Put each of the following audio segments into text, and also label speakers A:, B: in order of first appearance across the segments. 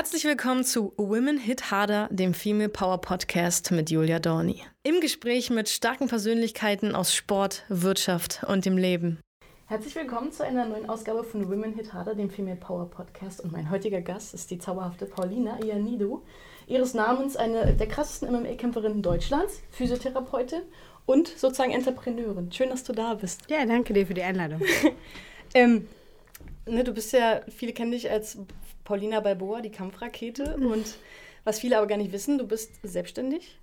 A: Herzlich willkommen zu Women Hit Harder, dem Female Power Podcast mit Julia Dorni. Im Gespräch mit starken Persönlichkeiten aus Sport, Wirtschaft und dem Leben. Herzlich willkommen zu einer neuen Ausgabe von Women Hit Harder, dem Female Power Podcast. Und mein heutiger Gast ist die zauberhafte Paulina Ianido, ihres Namens eine der krassesten MMA-Kämpferinnen Deutschlands, Physiotherapeutin und sozusagen Entrepreneurin. Schön, dass du da bist.
B: Ja, danke dir für die Einladung.
A: ähm, ne, du bist ja, viele kennen dich als Paulina Balboa, die Kampfrakete. Und was viele aber gar nicht wissen, du bist selbstständig,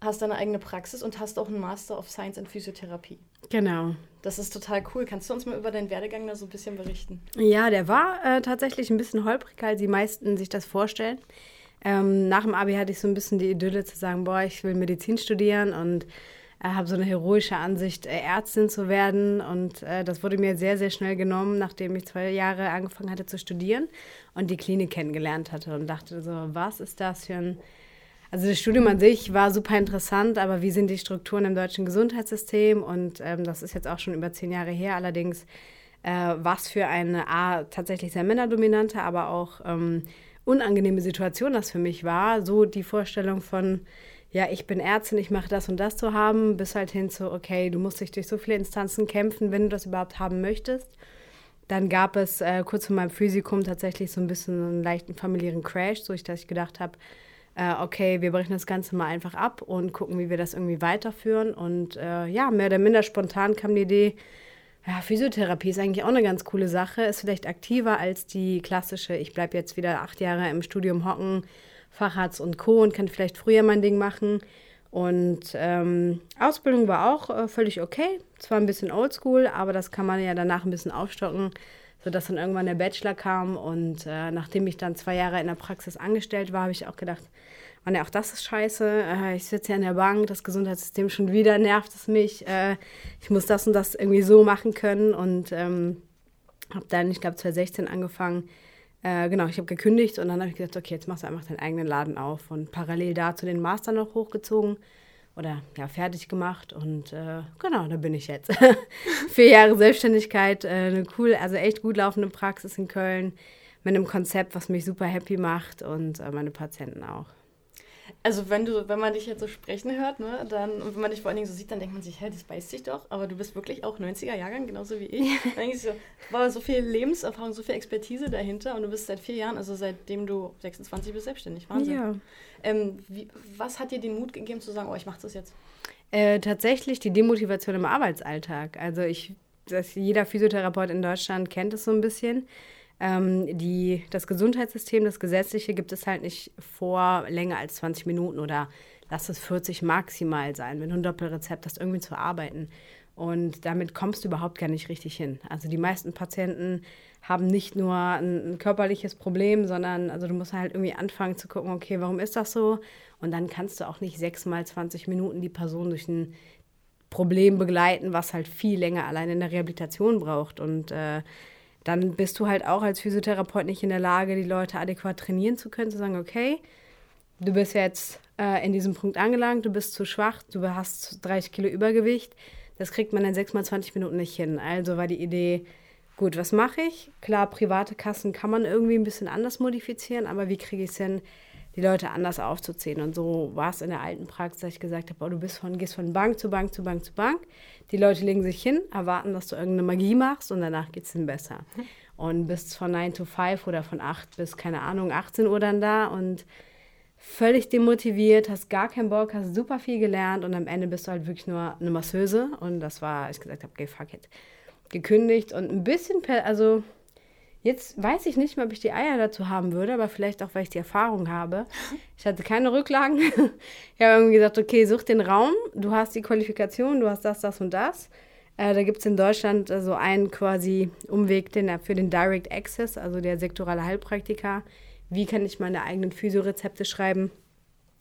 A: hast deine eigene Praxis und hast auch einen Master of Science in Physiotherapie.
B: Genau.
A: Das ist total cool. Kannst du uns mal über deinen Werdegang da so ein bisschen berichten?
B: Ja, der war äh, tatsächlich ein bisschen holprig, als die meisten sich das vorstellen. Ähm, nach dem Abi hatte ich so ein bisschen die Idylle zu sagen, boah, ich will Medizin studieren und habe so eine heroische Ansicht, äh, Ärztin zu werden. Und äh, das wurde mir sehr, sehr schnell genommen, nachdem ich zwei Jahre angefangen hatte zu studieren und die Klinik kennengelernt hatte und dachte so, was ist das für ein... Also das Studium an sich war super interessant, aber wie sind die Strukturen im deutschen Gesundheitssystem? Und ähm, das ist jetzt auch schon über zehn Jahre her. Allerdings, äh, was für eine A, tatsächlich sehr männerdominante, aber auch ähm, unangenehme Situation das für mich war. So die Vorstellung von, ja, ich bin Ärztin, ich mache das und das zu haben, bis halt hin zu, okay, du musst dich durch so viele Instanzen kämpfen, wenn du das überhaupt haben möchtest. Dann gab es äh, kurz vor meinem Physikum tatsächlich so ein bisschen einen leichten familiären Crash, so dass ich gedacht habe, äh, okay, wir brechen das Ganze mal einfach ab und gucken, wie wir das irgendwie weiterführen. Und äh, ja, mehr oder minder spontan kam die Idee, ja, Physiotherapie ist eigentlich auch eine ganz coole Sache, ist vielleicht aktiver als die klassische, ich bleibe jetzt wieder acht Jahre im Studium hocken, Facharzt und Co. und kann vielleicht früher mein Ding machen. Und ähm, Ausbildung war auch äh, völlig okay. Zwar ein bisschen oldschool, aber das kann man ja danach ein bisschen aufstocken, sodass dann irgendwann der Bachelor kam. Und äh, nachdem ich dann zwei Jahre in der Praxis angestellt war, habe ich auch gedacht, Mann, ja, auch das ist scheiße. Äh, ich sitze ja in der Bank, das Gesundheitssystem schon wieder nervt es mich. Äh, ich muss das und das irgendwie so machen können. Und ähm, habe dann, ich glaube, 2016 angefangen, äh, genau, ich habe gekündigt und dann habe ich gesagt, okay, jetzt machst du einfach deinen eigenen Laden auf und parallel dazu den Master noch hochgezogen oder ja, fertig gemacht und äh, genau, da bin ich jetzt. Vier Jahre Selbstständigkeit, äh, eine cool, also echt gut laufende Praxis in Köln mit einem Konzept, was mich super happy macht und äh, meine Patienten auch.
A: Also wenn du, wenn man dich jetzt so sprechen hört, ne, dann, und wenn man dich vor allen Dingen so sieht, dann denkt man sich, hä, das beißt sich doch, aber du bist wirklich auch 90er Jahrgang, genauso wie ich. dann denke ich so, war so viel Lebenserfahrung, so viel Expertise dahinter und du bist seit vier Jahren, also seitdem du 26 bist, selbstständig. Wahnsinn. Ja. Ähm, wie, was hat dir den Mut gegeben zu sagen, oh, ich mache das jetzt?
B: Äh, tatsächlich die Demotivation im Arbeitsalltag. Also ich, dass jeder Physiotherapeut in Deutschland kennt es so ein bisschen ähm, die, das Gesundheitssystem, das Gesetzliche gibt es halt nicht vor länger als 20 Minuten oder lass es 40 maximal sein, wenn du ein Doppelrezept hast, irgendwie zu arbeiten. Und damit kommst du überhaupt gar nicht richtig hin. Also die meisten Patienten haben nicht nur ein, ein, körperliches Problem, sondern also du musst halt irgendwie anfangen zu gucken, okay, warum ist das so? Und dann kannst du auch nicht sechs mal 20 Minuten die Person durch ein Problem begleiten, was halt viel länger allein in der Rehabilitation braucht. Und äh, dann bist du halt auch als Physiotherapeut nicht in der Lage, die Leute adäquat trainieren zu können, zu sagen, okay, du bist jetzt äh, in diesem Punkt angelangt, du bist zu schwach, du hast 30 Kilo Übergewicht. Das kriegt man in 6 mal 20 Minuten nicht hin. Also war die Idee, gut, was mache ich? Klar, private Kassen kann man irgendwie ein bisschen anders modifizieren, aber wie kriege ich es hin, die Leute anders aufzuziehen? Und so war es in der alten Praxis, dass ich gesagt habe, oh, du bist von, gehst von Bank zu Bank zu Bank zu Bank. Die Leute legen sich hin, erwarten, dass du irgendeine Magie machst und danach geht es ihnen besser. Und bist von 9 to 5 oder von 8 bis, keine Ahnung, 18 Uhr dann da und völlig demotiviert, hast gar keinen Bock, hast super viel gelernt und am Ende bist du halt wirklich nur eine Masseuse. Und das war, ich gesagt habe, okay, fuck it. Gekündigt und ein bisschen, per, also Jetzt weiß ich nicht mehr, ob ich die Eier dazu haben würde, aber vielleicht auch, weil ich die Erfahrung habe. Ich hatte keine Rücklagen. ich habe irgendwie gesagt, okay, such den Raum, du hast die Qualifikation, du hast das, das und das. Äh, da gibt es in Deutschland äh, so einen quasi Umweg den, für den Direct Access, also der sektorale Heilpraktiker. Wie kann ich meine eigenen Physiorezepte schreiben?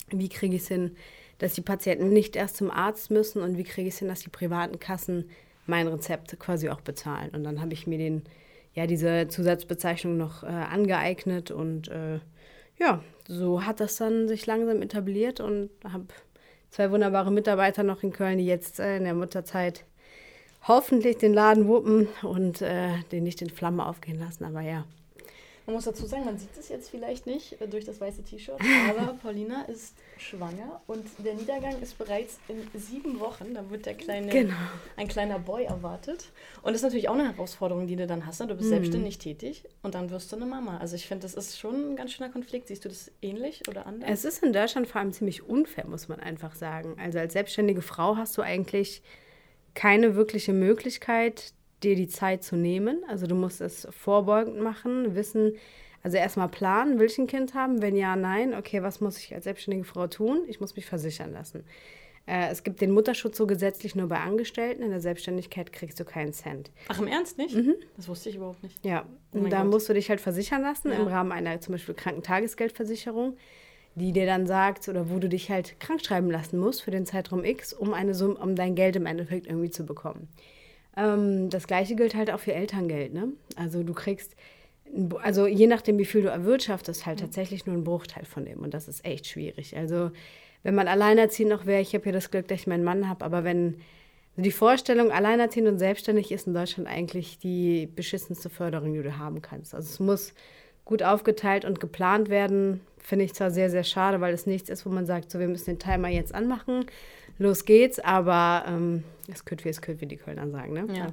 B: Wie kriege ich es hin, dass die Patienten nicht erst zum Arzt müssen? Und wie kriege ich es hin, dass die privaten Kassen mein Rezept quasi auch bezahlen? Und dann habe ich mir den ja, diese Zusatzbezeichnung noch äh, angeeignet und äh, ja, so hat das dann sich langsam etabliert und habe zwei wunderbare Mitarbeiter noch in Köln, die jetzt äh, in der Mutterzeit hoffentlich den Laden wuppen und äh, den nicht in Flammen aufgehen lassen, aber ja.
A: Man muss dazu sagen, man sieht es jetzt vielleicht nicht äh, durch das weiße T-Shirt, aber Paulina ist schwanger und der Niedergang ist bereits in sieben Wochen. Da wird der kleine, genau. ein kleiner Boy erwartet. Und das ist natürlich auch eine Herausforderung, die du dann hast. Ne? Du bist mhm. selbstständig tätig und dann wirst du eine Mama. Also ich finde, das ist schon ein ganz schöner Konflikt. Siehst du das ähnlich oder anders?
B: Es ist in Deutschland vor allem ziemlich unfair, muss man einfach sagen. Also als selbstständige Frau hast du eigentlich keine wirkliche Möglichkeit, dir die Zeit zu nehmen. Also du musst es vorbeugend machen, wissen, also erstmal planen, will ich ein Kind haben? Wenn ja, nein, okay, was muss ich als selbstständige Frau tun? Ich muss mich versichern lassen. Äh, es gibt den Mutterschutz so gesetzlich nur bei Angestellten. In der Selbstständigkeit kriegst du keinen Cent.
A: Ach, im Ernst nicht? Mhm. Das wusste ich überhaupt nicht.
B: Ja, oh und da Gott. musst du dich halt versichern lassen ja. im Rahmen einer zum Beispiel Krankentagesgeldversicherung, die dir dann sagt oder wo du dich halt krank schreiben lassen musst für den Zeitraum X, um, eine Summe, um dein Geld im Endeffekt irgendwie zu bekommen. Ähm, das gleiche gilt halt auch für Elterngeld. Ne? Also du kriegst, also je nachdem, wie viel du erwirtschaftest, halt mhm. tatsächlich nur einen Bruchteil von dem. Und das ist echt schwierig. Also wenn man alleinerziehend noch wäre, ich habe ja das Glück, dass ich meinen Mann habe, aber wenn die Vorstellung, alleinerziehend und selbstständig ist in Deutschland eigentlich die beschissenste Förderung, die du haben kannst. Also es muss gut aufgeteilt und geplant werden. Finde ich zwar sehr, sehr schade, weil es nichts ist, wo man sagt, so wir müssen den Timer jetzt anmachen los geht's, aber ähm, es könnte wie es könnte, wie die Kölner sagen. Ne? Ja.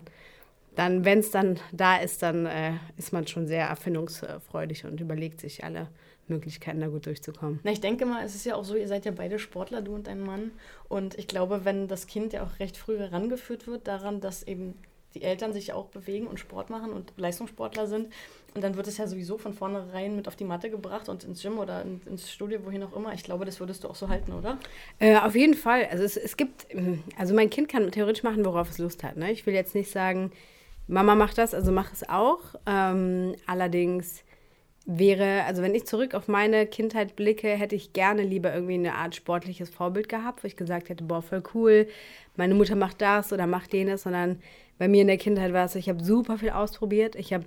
B: Dann, wenn es dann da ist, dann äh, ist man schon sehr erfindungsfreudig und überlegt sich alle Möglichkeiten, da gut durchzukommen.
A: Na, ich denke mal, es ist ja auch so, ihr seid ja beide Sportler, du und dein Mann. Und ich glaube, wenn das Kind ja auch recht früh herangeführt wird daran, dass eben die Eltern sich auch bewegen und Sport machen und Leistungssportler sind. Und dann wird es ja sowieso von vornherein mit auf die Matte gebracht und ins Gym oder ins Studio, wohin auch immer. Ich glaube, das würdest du auch so halten, oder?
B: Äh, auf jeden Fall. Also es, es gibt, also mein Kind kann theoretisch machen, worauf es Lust hat. Ne? Ich will jetzt nicht sagen, Mama macht das, also mach es auch. Ähm, allerdings wäre, also wenn ich zurück auf meine Kindheit blicke, hätte ich gerne lieber irgendwie eine Art sportliches Vorbild gehabt, wo ich gesagt hätte, boah, voll cool, meine Mutter macht das oder macht jenes, sondern bei mir in der Kindheit war es ich habe super viel ausprobiert. Ich habe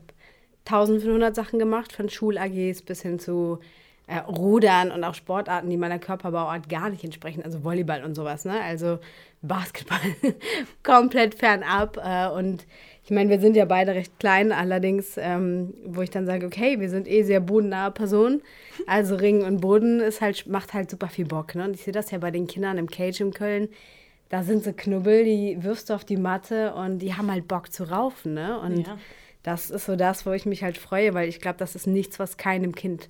B: 1500 Sachen gemacht, von Schul-AGs bis hin zu äh, Rudern und auch Sportarten, die meiner Körperbauart gar nicht entsprechen, also Volleyball und sowas, ne? Also Basketball komplett fernab. Äh, und ich meine, wir sind ja beide recht klein, allerdings, ähm, wo ich dann sage, okay, wir sind eh sehr bodennahe Personen. Also Ring und Boden ist halt, macht halt super viel Bock. Ne? Und ich sehe das ja bei den Kindern im Cage in Köln da sind so Knubbel, die wirfst du auf die Matte und die haben halt Bock zu raufen, ne? Und ja. Das ist so das, wo ich mich halt freue, weil ich glaube, das ist nichts, was keinem Kind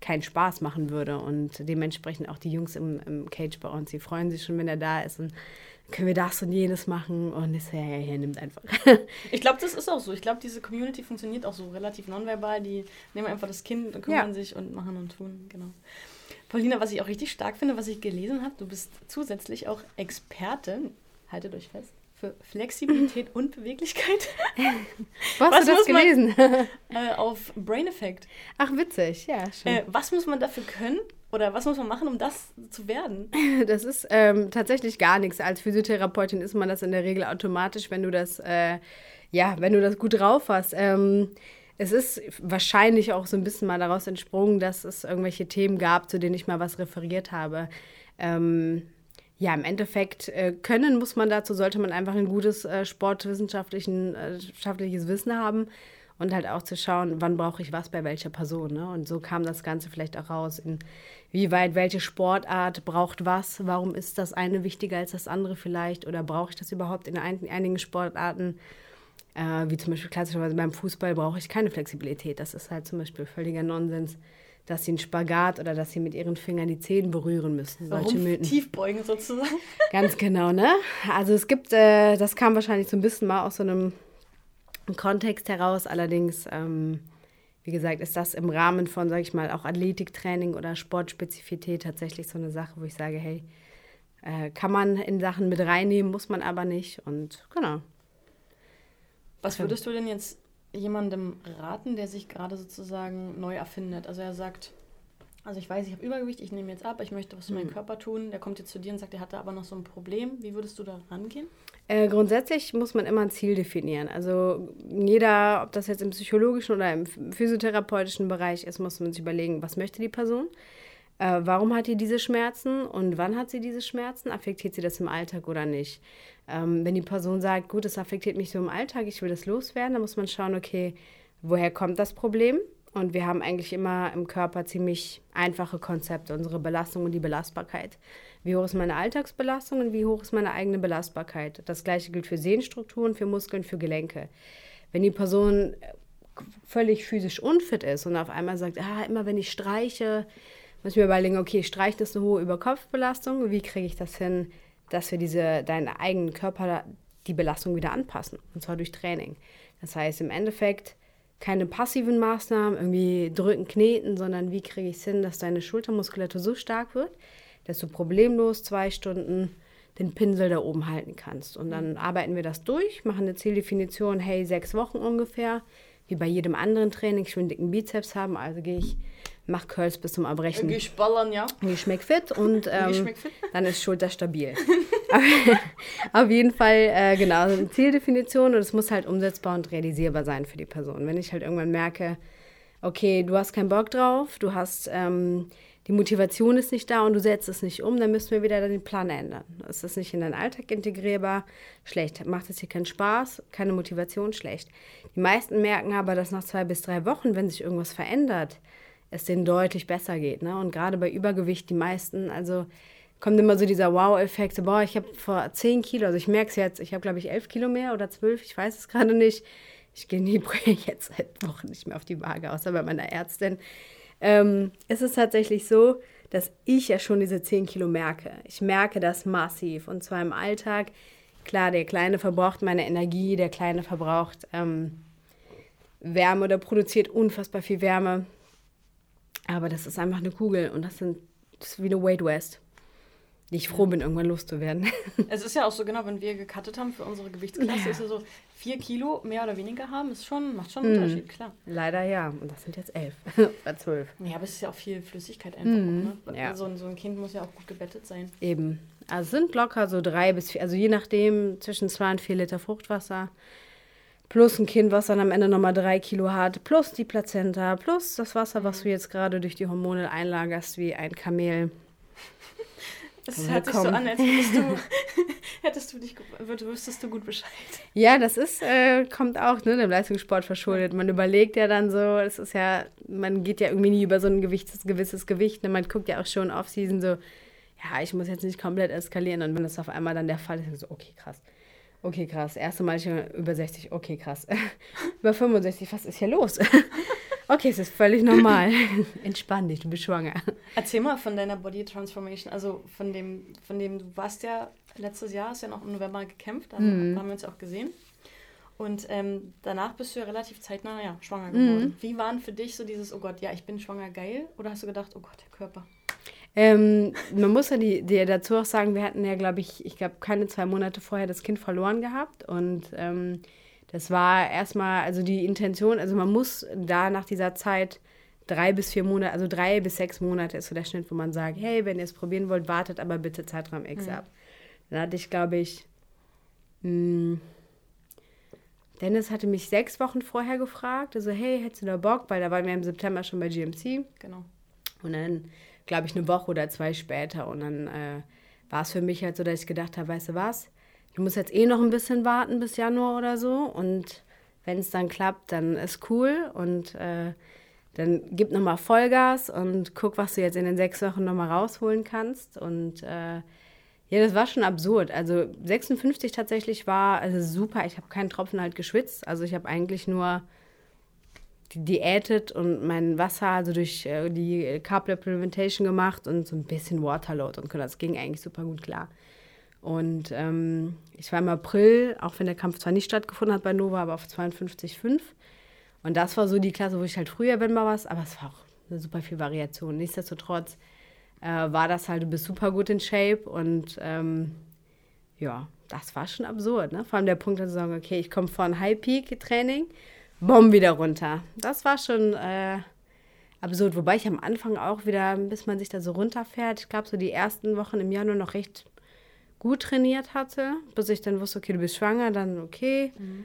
B: keinen Spaß machen würde. Und dementsprechend auch die Jungs im, im Cage bei uns, die freuen sich schon, wenn er da ist und können wir das und jenes machen und ich so, ja, ja, ja, nimmt einfach.
A: ich glaube, das ist auch so. Ich glaube, diese Community funktioniert auch so relativ nonverbal. Die nehmen einfach das Kind und kümmern ja. sich und machen und tun, genau. Paulina, was ich auch richtig stark finde, was ich gelesen habe, du bist zusätzlich auch Expertin, haltet euch fest, für Flexibilität und Beweglichkeit.
B: was hast du das gelesen?
A: Man, äh, auf Brain Effect.
B: Ach, witzig, ja.
A: Äh, was muss man dafür können oder was muss man machen, um das zu werden?
B: Das ist ähm, tatsächlich gar nichts. Als Physiotherapeutin ist man das in der Regel automatisch, wenn du das, äh, ja, wenn du das gut drauf hast. Ähm, es ist wahrscheinlich auch so ein bisschen mal daraus entsprungen, dass es irgendwelche Themen gab, zu denen ich mal was referiert habe. Ähm, ja, im Endeffekt äh, können muss man dazu, sollte man einfach ein gutes äh, sportwissenschaftliches äh, Wissen haben und halt auch zu schauen, wann brauche ich was bei welcher Person. Ne? Und so kam das Ganze vielleicht auch raus, inwieweit welche Sportart braucht was, warum ist das eine wichtiger als das andere vielleicht oder brauche ich das überhaupt in ein, einigen Sportarten äh, wie zum Beispiel klassischerweise beim Fußball brauche ich keine Flexibilität. Das ist halt zum Beispiel völliger Nonsens, dass sie einen Spagat oder dass sie mit ihren Fingern die Zehen berühren müssen.
A: Solche Mythen. Tiefbeugen sozusagen.
B: Ganz genau, ne? Also es gibt, äh, das kam wahrscheinlich so ein bisschen mal aus so einem Kontext heraus. Allerdings, ähm, wie gesagt, ist das im Rahmen von, sage ich mal, auch Athletiktraining oder Sportspezifität tatsächlich so eine Sache, wo ich sage, hey, äh, kann man in Sachen mit reinnehmen, muss man aber nicht. Und genau.
A: Was würdest du denn jetzt jemandem raten, der sich gerade sozusagen neu erfindet? Also er sagt, also ich weiß, ich habe Übergewicht, ich nehme jetzt ab, ich möchte was für meinen mhm. Körper tun. Der kommt jetzt zu dir und sagt, er hatte aber noch so ein Problem. Wie würdest du da rangehen?
B: Äh, grundsätzlich muss man immer ein Ziel definieren. Also jeder, ob das jetzt im psychologischen oder im physiotherapeutischen Bereich ist, muss man sich überlegen, was möchte die Person. Äh, warum hat die diese Schmerzen und wann hat sie diese Schmerzen? Affektiert sie das im Alltag oder nicht? Ähm, wenn die Person sagt, gut, das affektiert mich so im Alltag, ich will das loswerden, dann muss man schauen, okay, woher kommt das Problem? Und wir haben eigentlich immer im Körper ziemlich einfache Konzepte, unsere Belastung und die Belastbarkeit. Wie hoch ist meine Alltagsbelastung und wie hoch ist meine eigene Belastbarkeit? Das gleiche gilt für Sehnenstrukturen, für Muskeln, für Gelenke. Wenn die Person völlig physisch unfit ist und auf einmal sagt, ah, immer wenn ich streiche, muss ich mir überlegen, okay, streicht das eine hohe Überkopfbelastung? Wie kriege ich das hin, dass wir diese, deinen eigenen Körper die Belastung wieder anpassen? Und zwar durch Training. Das heißt, im Endeffekt keine passiven Maßnahmen, irgendwie drücken, kneten, sondern wie kriege ich es hin, dass deine Schultermuskulatur so stark wird, dass du problemlos zwei Stunden den Pinsel da oben halten kannst. Und dann arbeiten wir das durch, machen eine Zieldefinition, hey, sechs Wochen ungefähr, wie bei jedem anderen Training. Ich will einen dicken Bizeps haben, also gehe ich, mache Curls bis zum Erbrechen.
A: Ballern, ja.
B: Gehe ich schmeck fit und ähm, fit. dann ist Schulter stabil. Auf jeden Fall, äh, genau, eine Zieldefinition und es muss halt umsetzbar und realisierbar sein für die Person. Wenn ich halt irgendwann merke, okay, du hast keinen Bock drauf, du hast ähm, die Motivation ist nicht da und du setzt es nicht um, dann müssen wir wieder den Plan ändern. Ist das nicht in deinen Alltag integrierbar? Schlecht. Macht es hier keinen Spaß? Keine Motivation? Schlecht. Die meisten merken aber, dass nach zwei bis drei Wochen, wenn sich irgendwas verändert, es denen deutlich besser geht. Ne? Und gerade bei Übergewicht, die meisten, also kommt immer so dieser Wow-Effekt, so, boah, ich habe vor zehn Kilo, also ich merke es jetzt, ich habe glaube ich elf Kilo mehr oder zwölf, ich weiß es gerade nicht. Ich gehe nie jetzt seit Wochen nicht mehr auf die Waage, außer bei meiner Ärztin. Ähm, es ist tatsächlich so, dass ich ja schon diese 10 Kilo merke. Ich merke das massiv und zwar im Alltag. Klar, der Kleine verbraucht meine Energie, der Kleine verbraucht ähm, Wärme oder produziert unfassbar viel Wärme. Aber das ist einfach eine Kugel und das, sind, das ist wie eine Wade West die ich froh bin, irgendwann loszuwerden.
A: Es ist ja auch so, genau, wenn wir gecuttet haben für unsere Gewichtsklasse, ja. ist ja so, vier Kilo mehr oder weniger haben, ist schon, macht schon einen mhm. Unterschied, klar.
B: Leider ja. Und das sind jetzt elf oder zwölf.
A: Ja, aber es ist ja auch viel Flüssigkeit einfach. Mhm. Auch, ne?
B: ja.
A: so, so ein Kind muss ja auch gut gebettet sein.
B: Eben. Also es sind locker so drei bis vier, also je nachdem zwischen zwei und vier Liter Fruchtwasser. Plus ein Kind, was dann am Ende nochmal drei Kilo hat, plus die Plazenta, plus das Wasser, was mhm. du jetzt gerade durch die Hormone einlagerst, wie ein Kamel.
A: Das hört sich so an, als hättest du, hättest du dich, wüsstest du gut Bescheid.
B: Ja, das ist, äh, kommt auch ne, dem Leistungssport verschuldet. Man überlegt ja dann so, es ist ja, man geht ja irgendwie nie über so ein gewisses, gewisses Gewicht. Ne? Man guckt ja auch schon off-season so, ja, ich muss jetzt nicht komplett eskalieren. Und wenn das auf einmal dann der Fall ist, dann so, okay, krass. Okay, krass. Erste Mal über 60, okay, krass. über 65, was ist hier los? Okay, es ist völlig normal. Entspann dich, du bist schwanger.
A: Erzähl mal von deiner Body Transformation, also von dem, von dem du warst ja letztes Jahr, hast ja noch im November gekämpft, da mhm. haben wir uns auch gesehen. Und ähm, danach bist du ja relativ zeitnah ja, schwanger geworden. Mhm. Wie waren für dich so dieses, oh Gott, ja, ich bin schwanger, geil? Oder hast du gedacht, oh Gott, der Körper?
B: Ähm, man muss ja die, die dazu auch sagen, wir hatten ja, glaube ich, ich glaube, keine zwei Monate vorher das Kind verloren gehabt. Und ähm, das war erstmal, also die Intention, also man muss da nach dieser Zeit drei bis vier Monate, also drei bis sechs Monate ist so der Schnitt, wo man sagt, hey, wenn ihr es probieren wollt, wartet aber bitte Zeitraum X mhm. ab. Dann hatte ich, glaube ich, mh, hm, Dennis hatte mich sechs Wochen vorher gefragt, also hey, hättest du da Bock? Weil da waren wir im September schon bei GMC.
A: Genau.
B: Und dann, glaube ich, eine Woche oder zwei später. Und dann äh, war es für mich halt so, dass ich gedacht habe, weißt du was, ich muss jetzt eh noch ein bisschen warten bis Januar oder so. Und wenn es dann klappt, dann ist cool. Und äh, dann gib nochmal Vollgas und guck, was du jetzt in den sechs Wochen nochmal rausholen kannst. Und äh, ja, das war schon absurd. Also 56 tatsächlich war also super. Ich habe keinen Tropfen halt geschwitzt. Also ich habe eigentlich nur diätet und mein Wasser also durch äh, die Carb Supplementation gemacht und so ein bisschen Waterload und das ging eigentlich super gut klar. Und ähm, ich war im April, auch wenn der Kampf zwar nicht stattgefunden hat bei Nova, aber auf 52,5. Und das war so die Klasse, wo ich halt früher bin, mal was, aber es war auch eine super viel Variation. Nichtsdestotrotz äh, war das halt, du bist super gut in Shape und ähm, ja, das war schon absurd. Ne? Vor allem der Punkt, dass du sagen, okay, ich komme von High-Peak-Training, bomb wieder runter. Das war schon äh, absurd. Wobei ich am Anfang auch wieder, bis man sich da so runterfährt, ich glaube, so die ersten Wochen im Januar noch recht gut trainiert hatte, bis ich dann wusste, okay, du bist schwanger, dann okay. Mhm.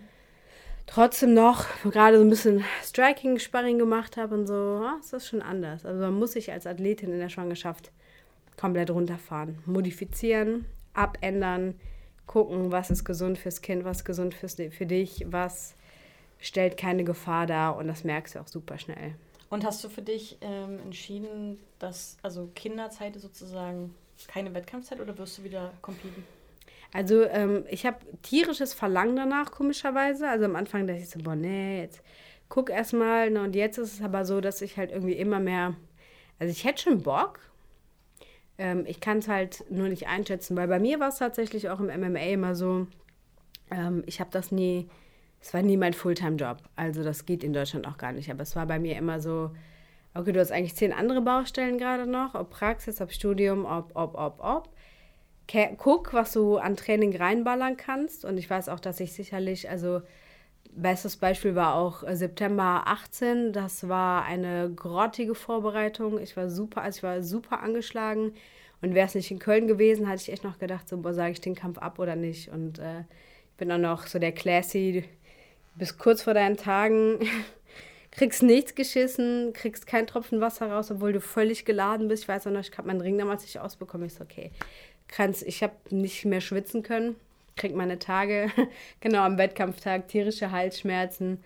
B: Trotzdem noch gerade so ein bisschen Striking, Sparring gemacht habe und so, ja, ist das schon anders. Also man muss sich als Athletin in der Schwangerschaft komplett runterfahren, modifizieren, abändern, gucken, was ist gesund fürs Kind, was ist gesund fürs, für dich, was stellt keine Gefahr dar und das merkst du auch super schnell.
A: Und hast du für dich ähm, entschieden, dass also Kinderzeit sozusagen keine Wettkampfzeit oder wirst du wieder competen?
B: Also ähm, ich habe tierisches Verlangen danach, komischerweise. Also am Anfang dachte ich so, boah, nee, jetzt guck erstmal. Ne? Und jetzt ist es aber so, dass ich halt irgendwie immer mehr, also ich hätte schon Bock. Ähm, ich kann es halt nur nicht einschätzen, weil bei mir war es tatsächlich auch im MMA immer so, ähm, ich habe das nie, es war nie mein Fulltime-Job. Also das geht in Deutschland auch gar nicht. Aber es war bei mir immer so, okay, du hast eigentlich zehn andere Baustellen gerade noch, ob Praxis, ob Studium, ob, ob, ob, ob. Guck, was du an Training reinballern kannst. Und ich weiß auch, dass ich sicherlich, also bestes Beispiel war auch äh, September 18. Das war eine grottige Vorbereitung. Ich war super, also ich war super angeschlagen. Und wäre es nicht in Köln gewesen, hatte ich echt noch gedacht, so, sage ich den Kampf ab oder nicht. Und äh, ich bin dann noch so der Classy, bis kurz vor deinen Tagen kriegst nichts geschissen, kriegst keinen Tropfen Wasser raus, obwohl du völlig geladen bist. Ich weiß auch noch, ich habe meinen Ring damals nicht ausbekommen. Ich so, okay, kannst, ich habe nicht mehr schwitzen können, krieg meine Tage, genau am Wettkampftag, tierische Halsschmerzen,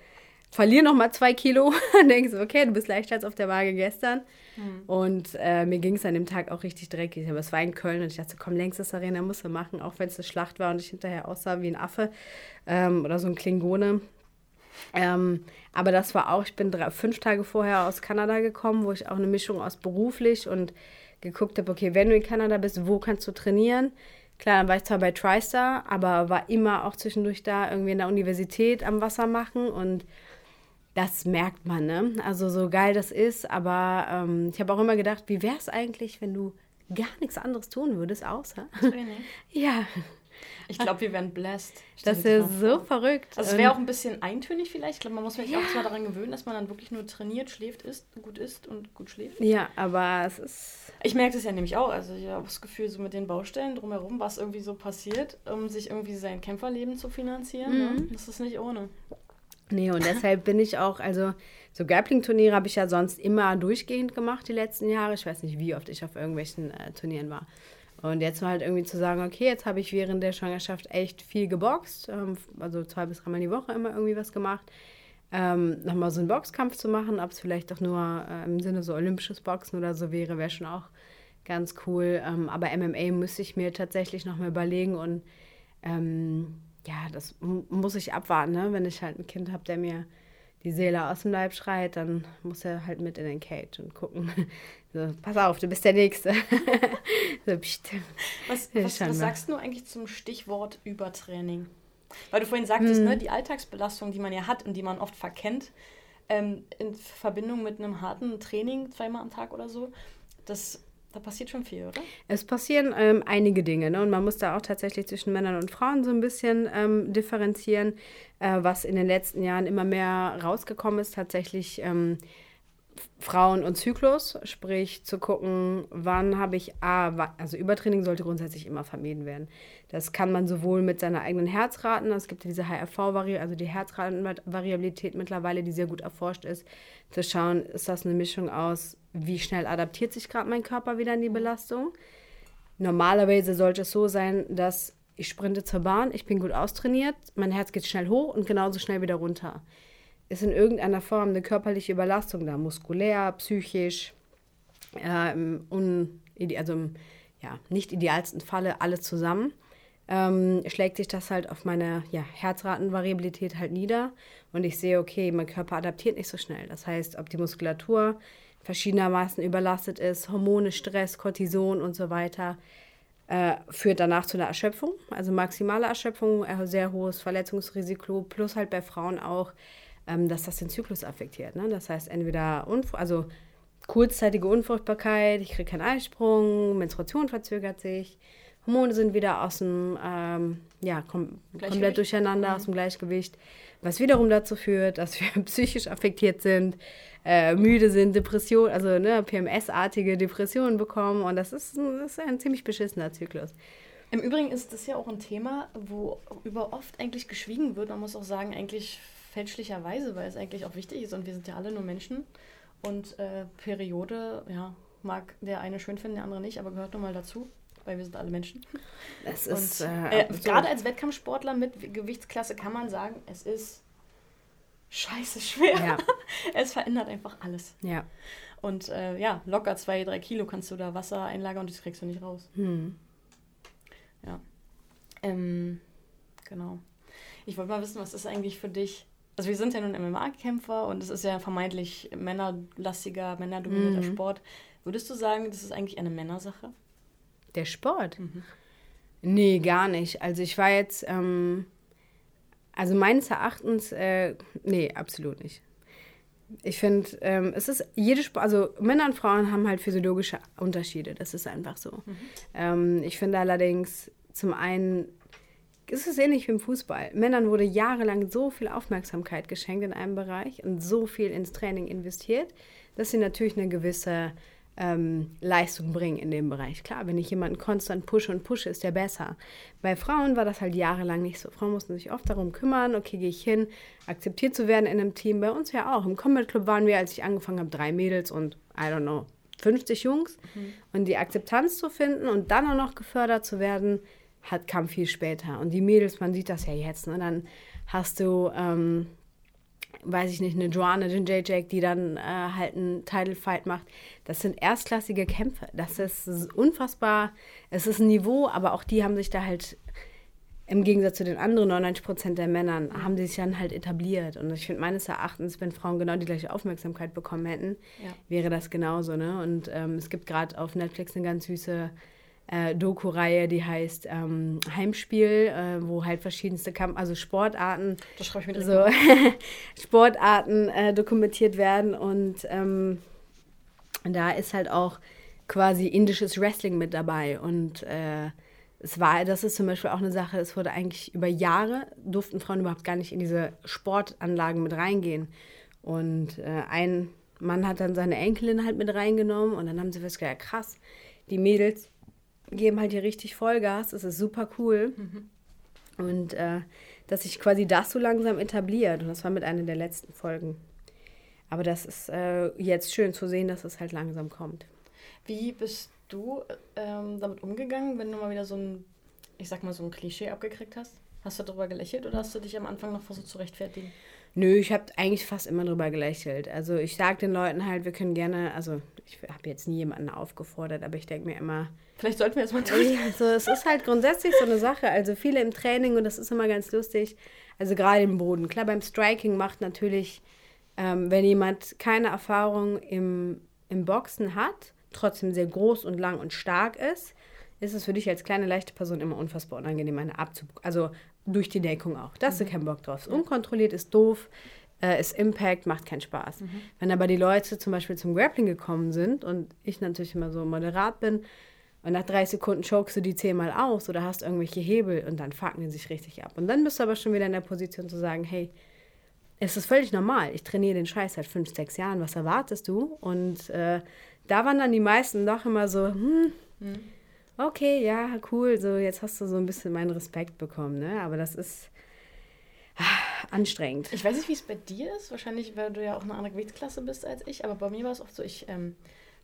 B: verliere nochmal zwei Kilo, denkst du, okay, du bist leichter als auf der Waage gestern. Mhm. Und äh, mir ging es an dem Tag auch richtig dreckig, aber es war in Köln und ich dachte, komm, längstes Arena musst du machen, auch wenn es eine Schlacht war und ich hinterher aussah wie ein Affe ähm, oder so ein Klingone. Ähm, aber das war auch, ich bin drei, fünf Tage vorher aus Kanada gekommen, wo ich auch eine Mischung aus beruflich und geguckt habe, okay, wenn du in Kanada bist, wo kannst du trainieren? Klar, dann war ich zwar bei TriStar, aber war immer auch zwischendurch da irgendwie in der Universität am Wasser machen und das merkt man, ne? Also so geil das ist, aber ähm, ich habe auch immer gedacht, wie wäre es eigentlich, wenn du gar nichts anderes tun würdest, außer Training? ja,
A: ich glaube, wir wären blessed.
B: Das ist so verrückt.
A: Also es wäre auch ein bisschen eintönig vielleicht. Ich glaube, man muss sich ja. auch zwar daran gewöhnen, dass man dann wirklich nur trainiert, schläft, isst, gut isst und gut schläft.
B: Ja, aber es ist...
A: Ich merke das ja nämlich auch. Also ich habe das Gefühl, so mit den Baustellen drumherum, was irgendwie so passiert, um sich irgendwie sein Kämpferleben zu finanzieren. Ne? Mhm. Ne? Das ist nicht ohne.
B: Nee, und deshalb bin ich auch, also so Grappling-Turniere habe ich ja sonst immer durchgehend gemacht die letzten Jahre. Ich weiß nicht, wie oft ich auf irgendwelchen äh, Turnieren war. Und jetzt halt irgendwie zu sagen, okay, jetzt habe ich während der Schwangerschaft echt viel geboxt, ähm, also zwei bis dreimal die Woche immer irgendwie was gemacht. Ähm, nochmal so einen Boxkampf zu machen, ob es vielleicht doch nur äh, im Sinne so olympisches Boxen oder so wäre, wäre schon auch ganz cool. Ähm, aber MMA müsste ich mir tatsächlich nochmal überlegen und ähm, ja, das muss ich abwarten, ne? wenn ich halt ein Kind habe, der mir die Seele aus dem Leib schreit, dann muss er halt mit in den Cage und gucken. So, pass auf, du bist der Nächste.
A: so. Was, was, was sagst du eigentlich zum Stichwort Übertraining? Weil du vorhin sagtest, mhm. ne, die Alltagsbelastung, die man ja hat und die man oft verkennt, ähm, in Verbindung mit einem harten Training zweimal am Tag oder so, das da passiert schon viel, oder?
B: Es passieren ähm, einige Dinge, ne? Und man muss da auch tatsächlich zwischen Männern und Frauen so ein bisschen ähm, differenzieren, äh, was in den letzten Jahren immer mehr rausgekommen ist, tatsächlich ähm, Frauen und Zyklus, sprich zu gucken, wann habe ich A, also Übertraining sollte grundsätzlich immer vermieden werden. Das kann man sowohl mit seiner eigenen Herzraten, es gibt diese HRV-Variabilität, also die Herzratenvariabilität mittlerweile, die sehr gut erforscht ist, zu schauen, ist das eine Mischung aus, wie schnell adaptiert sich gerade mein Körper wieder an die Belastung. Normalerweise sollte es so sein, dass ich sprinte zur Bahn, ich bin gut austrainiert, mein Herz geht schnell hoch und genauso schnell wieder runter ist in irgendeiner Form eine körperliche Überlastung da, muskulär, psychisch, äh, un, also im ja, nicht idealsten Falle alle zusammen, ähm, schlägt sich das halt auf meine ja, Herzratenvariabilität halt nieder und ich sehe, okay, mein Körper adaptiert nicht so schnell. Das heißt, ob die Muskulatur verschiedenermaßen überlastet ist, Hormone, Stress, Cortison und so weiter, äh, führt danach zu einer Erschöpfung, also maximale Erschöpfung, äh, sehr hohes Verletzungsrisiko, plus halt bei Frauen auch ähm, dass das den Zyklus affektiert. Ne? Das heißt, entweder Unfru also kurzzeitige Unfruchtbarkeit, ich kriege keinen Eisprung, Menstruation verzögert sich, Hormone sind wieder aus dem, ähm, ja, kom komplett durcheinander, mhm. aus dem Gleichgewicht, was wiederum dazu führt, dass wir psychisch affektiert sind, äh, müde sind, Depression, also ne, PMS-artige Depressionen bekommen und das ist, das ist ein ziemlich beschissener Zyklus.
A: Im Übrigen ist das ja auch ein Thema, wo über oft eigentlich geschwiegen wird. Man muss auch sagen, eigentlich fälschlicherweise, weil es eigentlich auch wichtig ist und wir sind ja alle nur Menschen. Und äh, Periode, ja, mag der eine schön finden, der andere nicht, aber gehört nun mal dazu, weil wir sind alle Menschen.
B: Es ist
A: äh, äh, gerade als Wettkampfsportler mit Gewichtsklasse kann man sagen, es ist scheiße schwer. Ja. es verändert einfach alles. Ja. Und äh, ja, locker zwei, drei Kilo kannst du da Wasser einlagern und das kriegst du nicht raus. Hm. Ja. Ähm, genau. Ich wollte mal wissen, was ist eigentlich für dich? Also wir sind ja nun MMA-Kämpfer und es ist ja vermeintlich männerlastiger, männerdominierter mhm. Sport. Würdest du sagen, das ist eigentlich eine Männersache?
B: Der Sport? Mhm. Nee, gar nicht. Also ich war jetzt, ähm, also meines Erachtens, äh, nee, absolut nicht. Ich finde, ähm, es ist jede Sport, also Männer und Frauen haben halt physiologische Unterschiede. Das ist einfach so. Mhm. Ähm, ich finde allerdings zum einen ist es ähnlich wie im Fußball. Männern wurde jahrelang so viel Aufmerksamkeit geschenkt in einem Bereich und so viel ins Training investiert, dass sie natürlich eine gewisse ähm, Leistung bringen in dem Bereich. Klar, wenn ich jemanden konstant pushe und pushe, ist der besser. Bei Frauen war das halt jahrelang nicht so. Frauen mussten sich oft darum kümmern, okay, gehe ich hin, akzeptiert zu werden in einem Team. Bei uns ja auch. Im Combat Club waren wir, als ich angefangen habe, drei Mädels und, I don't know, 50 Jungs. Mhm. Und die Akzeptanz zu finden und dann auch noch gefördert zu werden, hat, kam viel später. Und die Mädels, man sieht das ja jetzt. Ne? Dann hast du ähm, weiß ich nicht, eine Joanna Jacek, die dann äh, halt einen Title Fight macht. Das sind erstklassige Kämpfe. Das ist, das ist unfassbar. Es ist ein Niveau, aber auch die haben sich da halt im Gegensatz zu den anderen 99 Prozent der Männern haben die sich dann halt etabliert. Und ich finde meines Erachtens, wenn Frauen genau die gleiche Aufmerksamkeit bekommen hätten, ja. wäre das genauso. Ne? Und ähm, es gibt gerade auf Netflix eine ganz süße äh, Doku-Reihe, die heißt ähm, Heimspiel, äh, wo halt verschiedenste Kamp also Sportarten, so Sportarten äh, dokumentiert werden und ähm, da ist halt auch quasi indisches Wrestling mit dabei und äh, es war, das ist zum Beispiel auch eine Sache, es wurde eigentlich über Jahre, durften Frauen überhaupt gar nicht in diese Sportanlagen mit reingehen. Und äh, ein Mann hat dann seine Enkelin halt mit reingenommen und dann haben sie festgestellt, ja, krass, die Mädels geben halt hier richtig Vollgas. Das ist super cool. Mhm. Und äh, dass sich quasi das so langsam etabliert. Und das war mit einer der letzten Folgen. Aber das ist äh, jetzt schön zu sehen, dass es halt langsam kommt.
A: Wie bist du ähm, damit umgegangen, wenn du mal wieder so ein, ich sag mal, so ein Klischee abgekriegt hast? Hast du darüber gelächelt oder hast du dich am Anfang noch versucht zu rechtfertigen?
B: Nö, ich habe eigentlich fast immer drüber gelächelt. Also ich sage den Leuten halt, wir können gerne, also ich habe jetzt nie jemanden aufgefordert, aber ich denke mir immer.
A: Vielleicht sollten wir
B: jetzt
A: mal tun.
B: Also es ist halt grundsätzlich so eine Sache. Also viele im Training und das ist immer ganz lustig. Also gerade im Boden. Klar, beim Striking macht natürlich, ähm, wenn jemand keine Erfahrung im, im Boxen hat, trotzdem sehr groß und lang und stark ist, ist es für dich als kleine, leichte Person immer unfassbar unangenehm, eine abzu... Also durch die Deckung auch. Da hast mhm. du keinen Bock drauf. Unkontrolliert ist doof, äh, ist Impact, macht keinen Spaß. Mhm. Wenn aber die Leute zum Beispiel zum Grappling gekommen sind und ich natürlich immer so moderat bin und nach drei Sekunden chokst du die zehnmal aus oder hast irgendwelche Hebel und dann fucken die sich richtig ab. Und dann bist du aber schon wieder in der Position zu sagen, hey, es ist völlig normal. Ich trainiere den Scheiß seit fünf, sechs Jahren. Was erwartest du? Und äh, da waren dann die meisten doch immer so, hm, mhm okay, ja, cool, so jetzt hast du so ein bisschen meinen Respekt bekommen, ne? Aber das ist ah, anstrengend.
A: Ich weiß nicht, wie es bei dir ist. Wahrscheinlich, weil du ja auch eine andere Gewichtsklasse bist als ich. Aber bei mir war es oft so, ich ähm,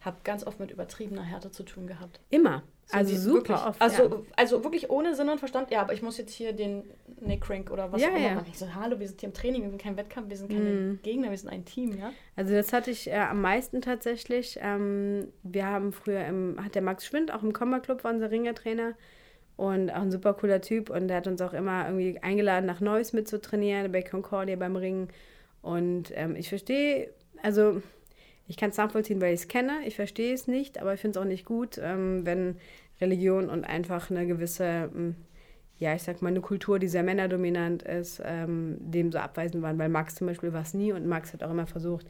A: habe ganz oft mit übertriebener Härte zu tun gehabt.
B: Immer.
A: So also super wirklich, oft. Also, ja. also wirklich ohne Sinn und Verstand. Ja, aber ich muss jetzt hier den Neckcrank oder was
B: ja,
A: auch immer
B: ja.
A: machen. Ich so, hallo, wir sind hier im Training, wir sind kein Wettkampf, wir sind keine mm. Gegner, wir sind ein Team, ja.
B: Also das hatte ich äh, am meisten tatsächlich. Ähm, wir haben früher im, hat der Max Schwind auch im Combat Club war unser Ringertrainer und auch ein super cooler Typ und der hat uns auch immer irgendwie eingeladen, nach Neuss mitzutrainieren, bei Concordia beim Ringen. Und ähm, ich verstehe, also ich kann es nachvollziehen, weil ich es kenne. Ich verstehe es nicht, aber ich finde es auch nicht gut, ähm, wenn Religion und einfach eine gewisse, ähm, ja, ich sag mal, eine Kultur, die sehr männerdominant ist, ähm, dem so abweisend waren. Weil Max zum Beispiel war es nie und Max hat auch immer versucht,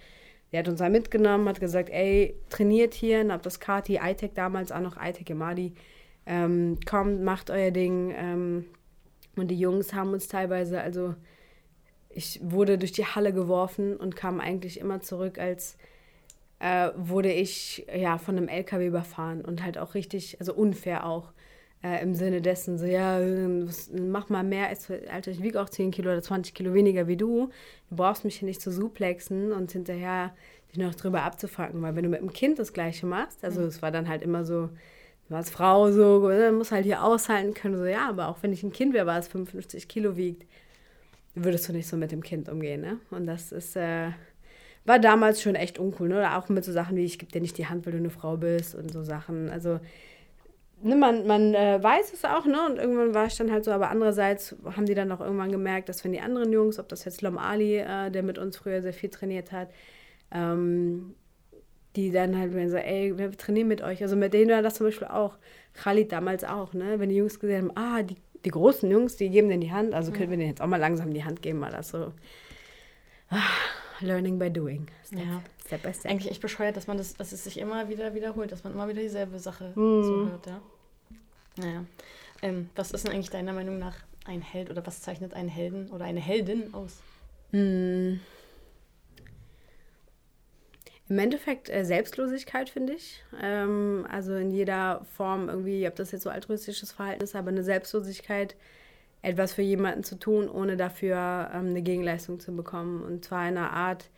B: der hat uns da mitgenommen, hat gesagt, ey, trainiert hier, und das Kati, ITEC damals auch noch, ITEC Emadi, ähm, kommt, macht euer Ding. Ähm, und die Jungs haben uns teilweise, also ich wurde durch die Halle geworfen und kam eigentlich immer zurück als äh, wurde ich ja von einem LKW überfahren und halt auch richtig, also unfair auch. Äh, Im Sinne dessen, so, ja, mach mal mehr, Alter, ich wiege auch 10 Kilo oder 20 Kilo weniger wie du. Du brauchst mich hier nicht zu suplexen und hinterher dich noch drüber abzufacken, weil wenn du mit dem Kind das Gleiche machst, also mhm. es war dann halt immer so, als Frau so, dann muss halt hier aushalten können, so, ja, aber auch wenn ich ein Kind wäre, war es 55 Kilo wiegt, würdest du nicht so mit dem Kind umgehen, ne? Und das ist, äh, war damals schon echt uncool, ne? Oder auch mit so Sachen wie, ich gebe dir nicht die Hand, weil du eine Frau bist und so Sachen. Also, ne, man, man äh, weiß es auch, ne? Und irgendwann war ich dann halt so, aber andererseits haben die dann auch irgendwann gemerkt, dass wenn die anderen Jungs, ob das jetzt Lom Ali, äh, der mit uns früher sehr viel trainiert hat, ähm, die dann halt so, ey, wir trainieren mit euch. Also mit denen war das zum Beispiel auch. Khalid damals auch, ne? Wenn die Jungs gesehen haben, ah, die, die großen Jungs, die geben denen die Hand, also können wir denen jetzt auch mal langsam die Hand geben, weil das so ah, learning by doing.
A: Step, ja. Step by step. Eigentlich echt bescheuert, dass man das, dass es sich immer wieder wiederholt, dass man immer wieder dieselbe Sache mm. so hört, ja. Naja. Ähm, was ist denn eigentlich deiner Meinung nach ein Held oder was zeichnet einen Helden oder eine Heldin aus?
B: Mm. Im Endeffekt äh, Selbstlosigkeit, finde ich. Ähm, also in jeder Form irgendwie, ob das jetzt so altruistisches Verhalten ist, aber eine Selbstlosigkeit, etwas für jemanden zu tun, ohne dafür ähm, eine Gegenleistung zu bekommen. Und zwar in einer Art,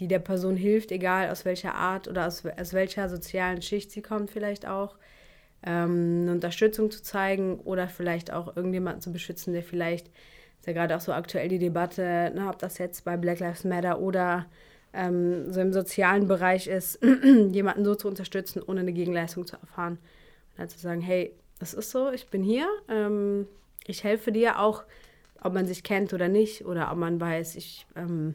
B: die der Person hilft, egal aus welcher Art oder aus, aus welcher sozialen Schicht sie kommt, vielleicht auch. Ähm, eine Unterstützung zu zeigen oder vielleicht auch irgendjemanden zu beschützen, der vielleicht, ist ja gerade auch so aktuell die Debatte, ne, ob das jetzt bei Black Lives Matter oder ähm, so im sozialen Bereich ist, jemanden so zu unterstützen, ohne eine Gegenleistung zu erfahren. Und halt zu sagen, hey, das ist so, ich bin hier, ähm, ich helfe dir auch, ob man sich kennt oder nicht, oder ob man weiß, ich, ähm,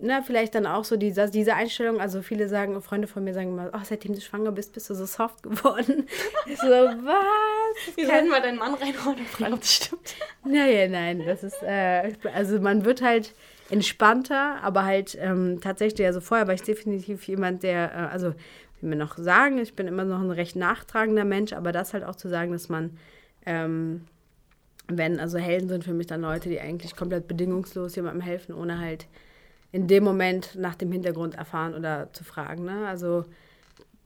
B: na, vielleicht dann auch so diese, diese Einstellung, also viele sagen, Freunde von mir sagen immer, oh, seitdem du schwanger bist, bist du so soft geworden. ich so, was?
A: Wir sollten mal deinen Mann reinholen und fragen, ob das stimmt.
B: Naja, nein, das ist, äh, also man wird halt, entspannter, aber halt ähm, tatsächlich, also vorher war ich definitiv jemand, der, äh, also wie mir noch sagen, ich bin immer noch ein recht nachtragender Mensch, aber das halt auch zu sagen, dass man, ähm, wenn, also Helden sind für mich dann Leute, die eigentlich komplett bedingungslos jemandem helfen, ohne halt in dem Moment nach dem Hintergrund erfahren oder zu fragen. Ne? Also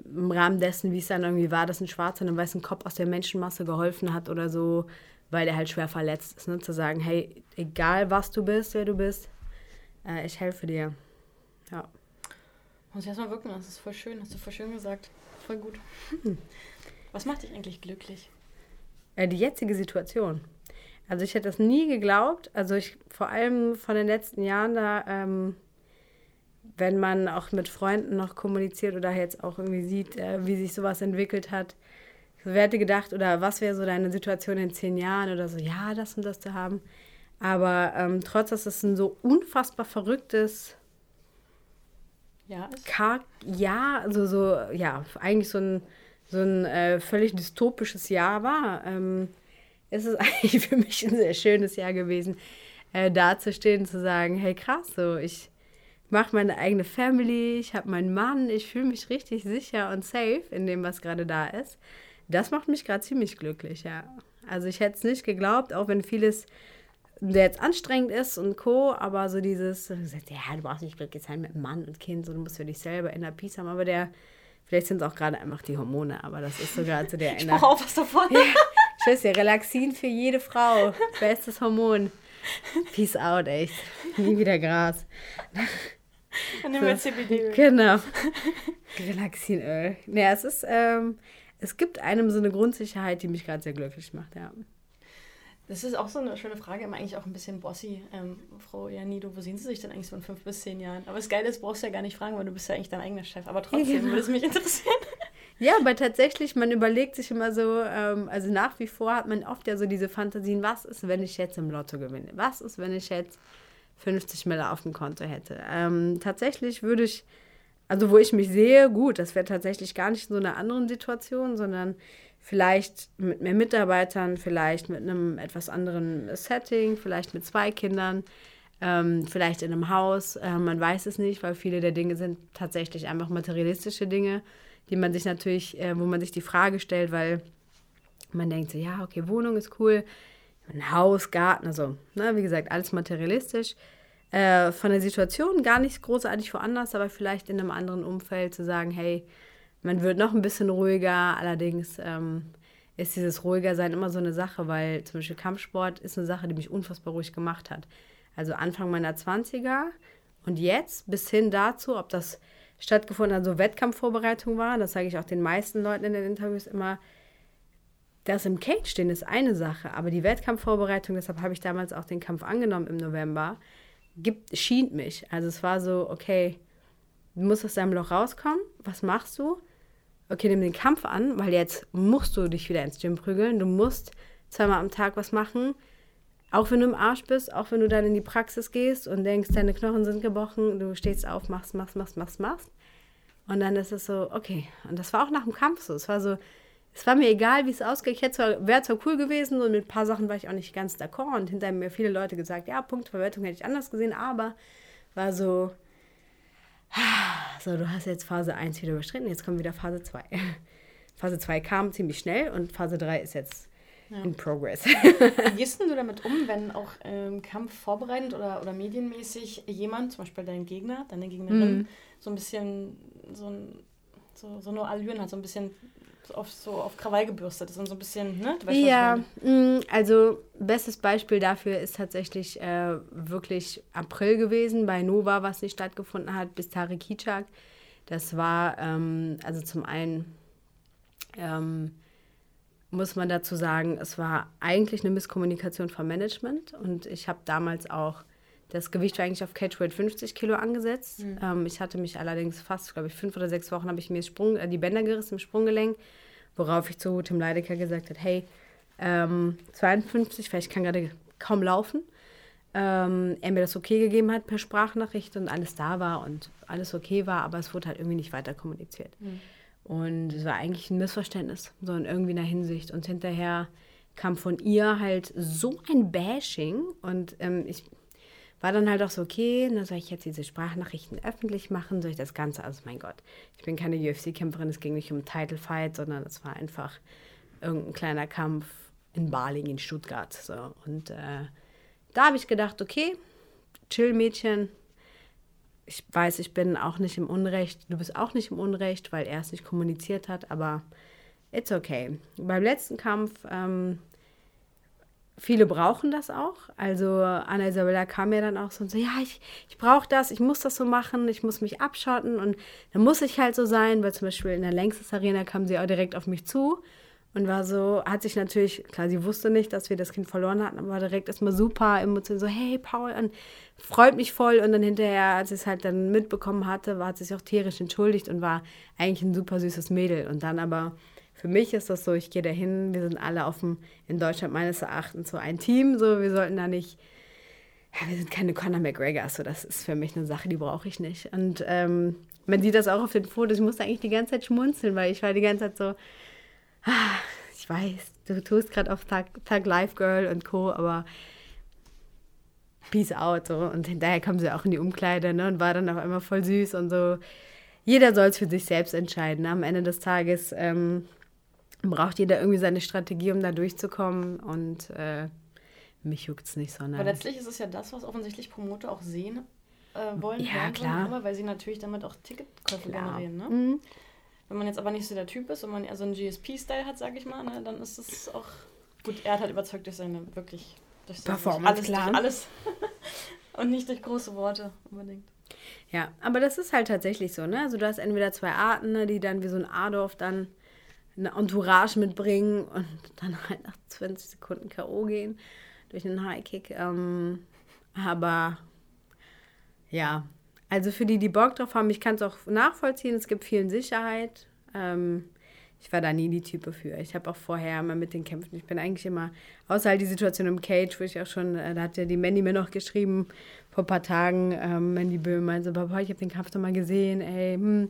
B: im Rahmen dessen, wie es dann irgendwie war, dass ein Schwarzer einem weißen Kopf aus der Menschenmasse geholfen hat oder so, weil der halt schwer verletzt ist. Ne? Zu sagen, hey, egal was du bist, wer du bist, äh, ich helfe dir. Ja.
A: Muss ich erstmal wirken, das ist voll schön, hast du voll schön gesagt. Voll gut. Hm. Was macht dich eigentlich glücklich?
B: Äh, die jetzige Situation. Also ich hätte das nie geglaubt. Also ich vor allem von den letzten Jahren da, ähm, wenn man auch mit Freunden noch kommuniziert oder jetzt auch irgendwie sieht, äh, wie sich sowas entwickelt hat. wer hätte gedacht, oder was wäre so deine Situation in zehn Jahren oder so, ja, das und das zu haben. Aber ähm, trotz, dass es ein so unfassbar verrücktes
A: ja,
B: Karg ja, also so, ja, eigentlich so ein, so ein äh, völlig dystopisches Jahr war, ähm, ist es eigentlich für mich ein sehr schönes Jahr gewesen, äh, dazustehen, zu sagen, hey krass, so ich mache meine eigene Family, ich habe meinen Mann, ich fühle mich richtig sicher und safe in dem, was gerade da ist. Das macht mich gerade ziemlich glücklich, ja. Also ich hätte es nicht geglaubt, auch wenn vieles der jetzt anstrengend ist und Co., aber so dieses, ja, du brauchst nicht glücklich sein mit Mann und Kind, so du musst für dich selber inner Peace haben, aber der, vielleicht sind es auch gerade einfach die Hormone, aber das ist sogar zu der
A: Ich brauche auch was davon.
B: Ja, Tschüss, ja, Relaxin für jede Frau, bestes Hormon. Peace out, echt. Nie wieder Gras.
A: Dann nehmen wir CBD.
B: Genau. Relaxinöl. Naja, es ist, ähm, es gibt einem so eine Grundsicherheit, die mich gerade sehr glücklich macht, ja.
A: Das ist auch so eine schöne Frage, immer eigentlich auch ein bisschen bossy. Ähm, Frau Janido, wo sehen Sie sich denn eigentlich so in fünf bis zehn Jahren? Aber das Geile ist, brauchst du ja gar nicht fragen, weil du bist ja eigentlich dein eigener Chef. Aber trotzdem genau. würde es mich interessieren.
B: Ja, aber tatsächlich, man überlegt sich immer so, ähm, also nach wie vor hat man oft ja so diese Fantasien, was ist, wenn ich jetzt im Lotto gewinne? Was ist, wenn ich jetzt 50 Mille auf dem Konto hätte? Ähm, tatsächlich würde ich, also wo ich mich sehe, gut, das wäre tatsächlich gar nicht in so einer anderen Situation, sondern vielleicht mit mehr Mitarbeitern, vielleicht mit einem etwas anderen Setting, vielleicht mit zwei Kindern, ähm, vielleicht in einem Haus. Äh, man weiß es nicht, weil viele der Dinge sind tatsächlich einfach materialistische Dinge, die man sich natürlich, äh, wo man sich die Frage stellt, weil man denkt so, ja, okay, Wohnung ist cool, ein Haus, Garten, also, ne, wie gesagt, alles materialistisch. Äh, von der Situation gar nicht großartig woanders, aber vielleicht in einem anderen Umfeld zu sagen, hey, man wird noch ein bisschen ruhiger, allerdings ähm, ist dieses ruhiger sein immer so eine Sache, weil zum Beispiel Kampfsport ist eine Sache, die mich unfassbar ruhig gemacht hat. Also Anfang meiner 20er und jetzt bis hin dazu, ob das stattgefunden hat, so Wettkampfvorbereitung war, das sage ich auch den meisten Leuten in den Interviews immer, das im Cage stehen ist eine Sache, aber die Wettkampfvorbereitung, deshalb habe ich damals auch den Kampf angenommen im November, gibt, schien mich. Also es war so, okay, du musst aus deinem Loch rauskommen, was machst du? Okay, nimm den Kampf an, weil jetzt musst du dich wieder ins Gym prügeln, du musst zweimal am Tag was machen, auch wenn du im Arsch bist, auch wenn du dann in die Praxis gehst und denkst, deine Knochen sind gebrochen, du stehst auf, machst, machst, machst, machst, machst. Und dann ist es so, okay. Und das war auch nach dem Kampf so. Es war so, es war mir egal, wie es ausgeht. Ich wäre zwar cool gewesen und mit ein paar Sachen war ich auch nicht ganz d'accord. Und hinter mir viele Leute gesagt, ja, Punktverwertung hätte ich anders gesehen, aber war so, so, du hast jetzt Phase 1 wieder überschritten, jetzt kommt wieder Phase 2. Phase 2 kam ziemlich schnell und Phase 3 ist jetzt ja. in Progress.
A: Wie gehst du damit um, wenn auch im ähm, Kampf vorbereitend oder, oder medienmäßig jemand, zum Beispiel dein Gegner, deine Gegnerin, mhm. so ein bisschen so, ein, so, so nur Allüren hat, so ein bisschen auf, so auf Krawall gebürstet ist und so ein bisschen, ne?
B: Weißt, ja, mm, also bestes Beispiel dafür ist tatsächlich äh, wirklich April gewesen bei Nova, was nicht stattgefunden hat, bis Tarek Kitschak. Das war, ähm, also zum einen ähm, muss man dazu sagen, es war eigentlich eine Misskommunikation vom Management und ich habe damals auch das Gewicht war eigentlich auf Catchweight 50 Kilo angesetzt. Mhm. Ähm, ich hatte mich allerdings fast, glaube ich, fünf oder sechs Wochen habe ich mir Sprung, äh, die Bänder gerissen im Sprunggelenk, worauf ich zu Tim Leidecker gesagt habe, hey, ähm, 52, weil ich kann gerade kaum laufen. Ähm, er mir das okay gegeben hat per Sprachnachricht und alles da war und alles okay war, aber es wurde halt irgendwie nicht weiter kommuniziert. Mhm. Und es war eigentlich ein Missverständnis, so in irgendwie einer Hinsicht. Und hinterher kam von ihr halt so ein Bashing und ähm, ich war dann halt auch so, okay, dann soll ich jetzt diese Sprachnachrichten öffentlich machen, soll ich das Ganze, also mein Gott, ich bin keine UFC-Kämpferin, es ging nicht um Title Fight, sondern es war einfach irgendein kleiner Kampf in Baling in Stuttgart. So. Und äh, da habe ich gedacht, okay, chill Mädchen, ich weiß, ich bin auch nicht im Unrecht, du bist auch nicht im Unrecht, weil er es nicht kommuniziert hat, aber it's okay. Beim letzten Kampf ähm, viele brauchen das auch. Also Anna Isabella kam mir dann auch so und so, ja, ich, ich brauche das, ich muss das so machen, ich muss mich abschotten. Und dann muss ich halt so sein, weil zum Beispiel in der Längstes Arena kam sie auch direkt auf mich zu und war so, hat sich natürlich, klar, sie wusste nicht, dass wir das Kind verloren hatten, aber war direkt erstmal super emotional, so, hey Paul, und freut mich voll. Und dann hinterher, als sie es halt dann mitbekommen hatte, war, sie sich auch tierisch entschuldigt und war eigentlich ein super süßes Mädel. Und dann aber für mich ist das so, ich gehe dahin, wir sind alle dem, in Deutschland meines Erachtens so ein Team, so wir sollten da nicht, ja, wir sind keine Conor McGregor, so das ist für mich eine Sache, die brauche ich nicht. Und ähm, man sieht das auch auf den Fotos, ich musste eigentlich die ganze Zeit schmunzeln, weil ich war die ganze Zeit so, ah, ich weiß, du tust gerade auf Tag, Tag Life Girl und Co., aber Peace out, so. Und hinterher kam sie auch in die Umkleide, ne, und war dann auf einmal voll süß und so. Jeder soll es für sich selbst entscheiden. Am Ende des Tages ähm, braucht jeder irgendwie seine Strategie, um da durchzukommen. Und äh, mich juckt es nicht so.
A: Aber letztlich ist es ja das, was offensichtlich Promoter auch sehen äh, wollen. Ja, klar. Immer, weil sie natürlich damit auch Ticketkäufe generieren. Ne? Mhm. Wenn man jetzt aber nicht so der Typ ist und man eher so einen GSP-Style hat, sage ich mal, ne, dann ist es auch. Gut, er hat halt überzeugt durch seine wirklich. Durch seine, Performance, alles, klar. Alles. und nicht durch große Worte unbedingt.
B: Ja, aber das ist halt tatsächlich so, ne? Also du hast entweder zwei Arten, ne, die dann wie so ein Adorf dann eine Entourage mitbringen und dann halt nach 20 Sekunden K.O. gehen durch einen High-Kick. Ähm, aber ja, also für die, die Bock drauf haben, ich kann es auch nachvollziehen, es gibt viel Sicherheit. Ähm, ich war da nie die Type für. Ich habe auch vorher mal mit den Kämpfen, ich bin eigentlich immer, außer halt die Situation im Cage, wo ich auch schon, äh, da hat ja die Mandy mir noch geschrieben, vor ein paar Tagen, ähm, Mandy Böhm meinte, Papa, ich habe den Kampf doch mal gesehen, ey, hm,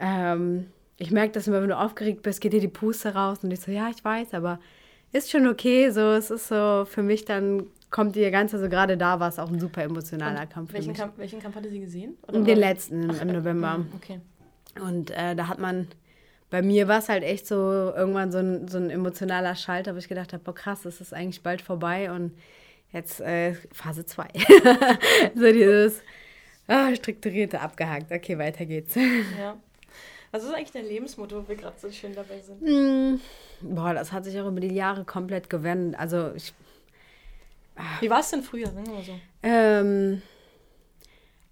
B: ähm, ich merke das immer, wenn du aufgeregt bist, geht dir die Puste raus und ich so, ja, ich weiß, aber ist schon okay. So, es ist so, für mich dann kommt ihr Ganze, so gerade da war es auch ein super emotionaler und Kampf.
A: Welchen, Kampf welchen Kampf hatte sie gesehen?
B: Oder Den letzten Ach, im November. Hm, okay. Und äh, da hat man, bei mir war es halt echt so irgendwann so ein, so ein emotionaler Schalter, wo ich gedacht habe, boah krass, es ist eigentlich bald vorbei und jetzt äh, Phase 2. so dieses ah, strukturierte abgehakt. Okay, weiter geht's.
A: Ja. Was ist eigentlich dein Lebensmotto, wo wir gerade so schön dabei sind?
B: Mm, boah, das hat sich auch über die Jahre komplett gewendet. Also ich.
A: Ah. Wie war es denn früher? Sagen wir so.
B: Ähm,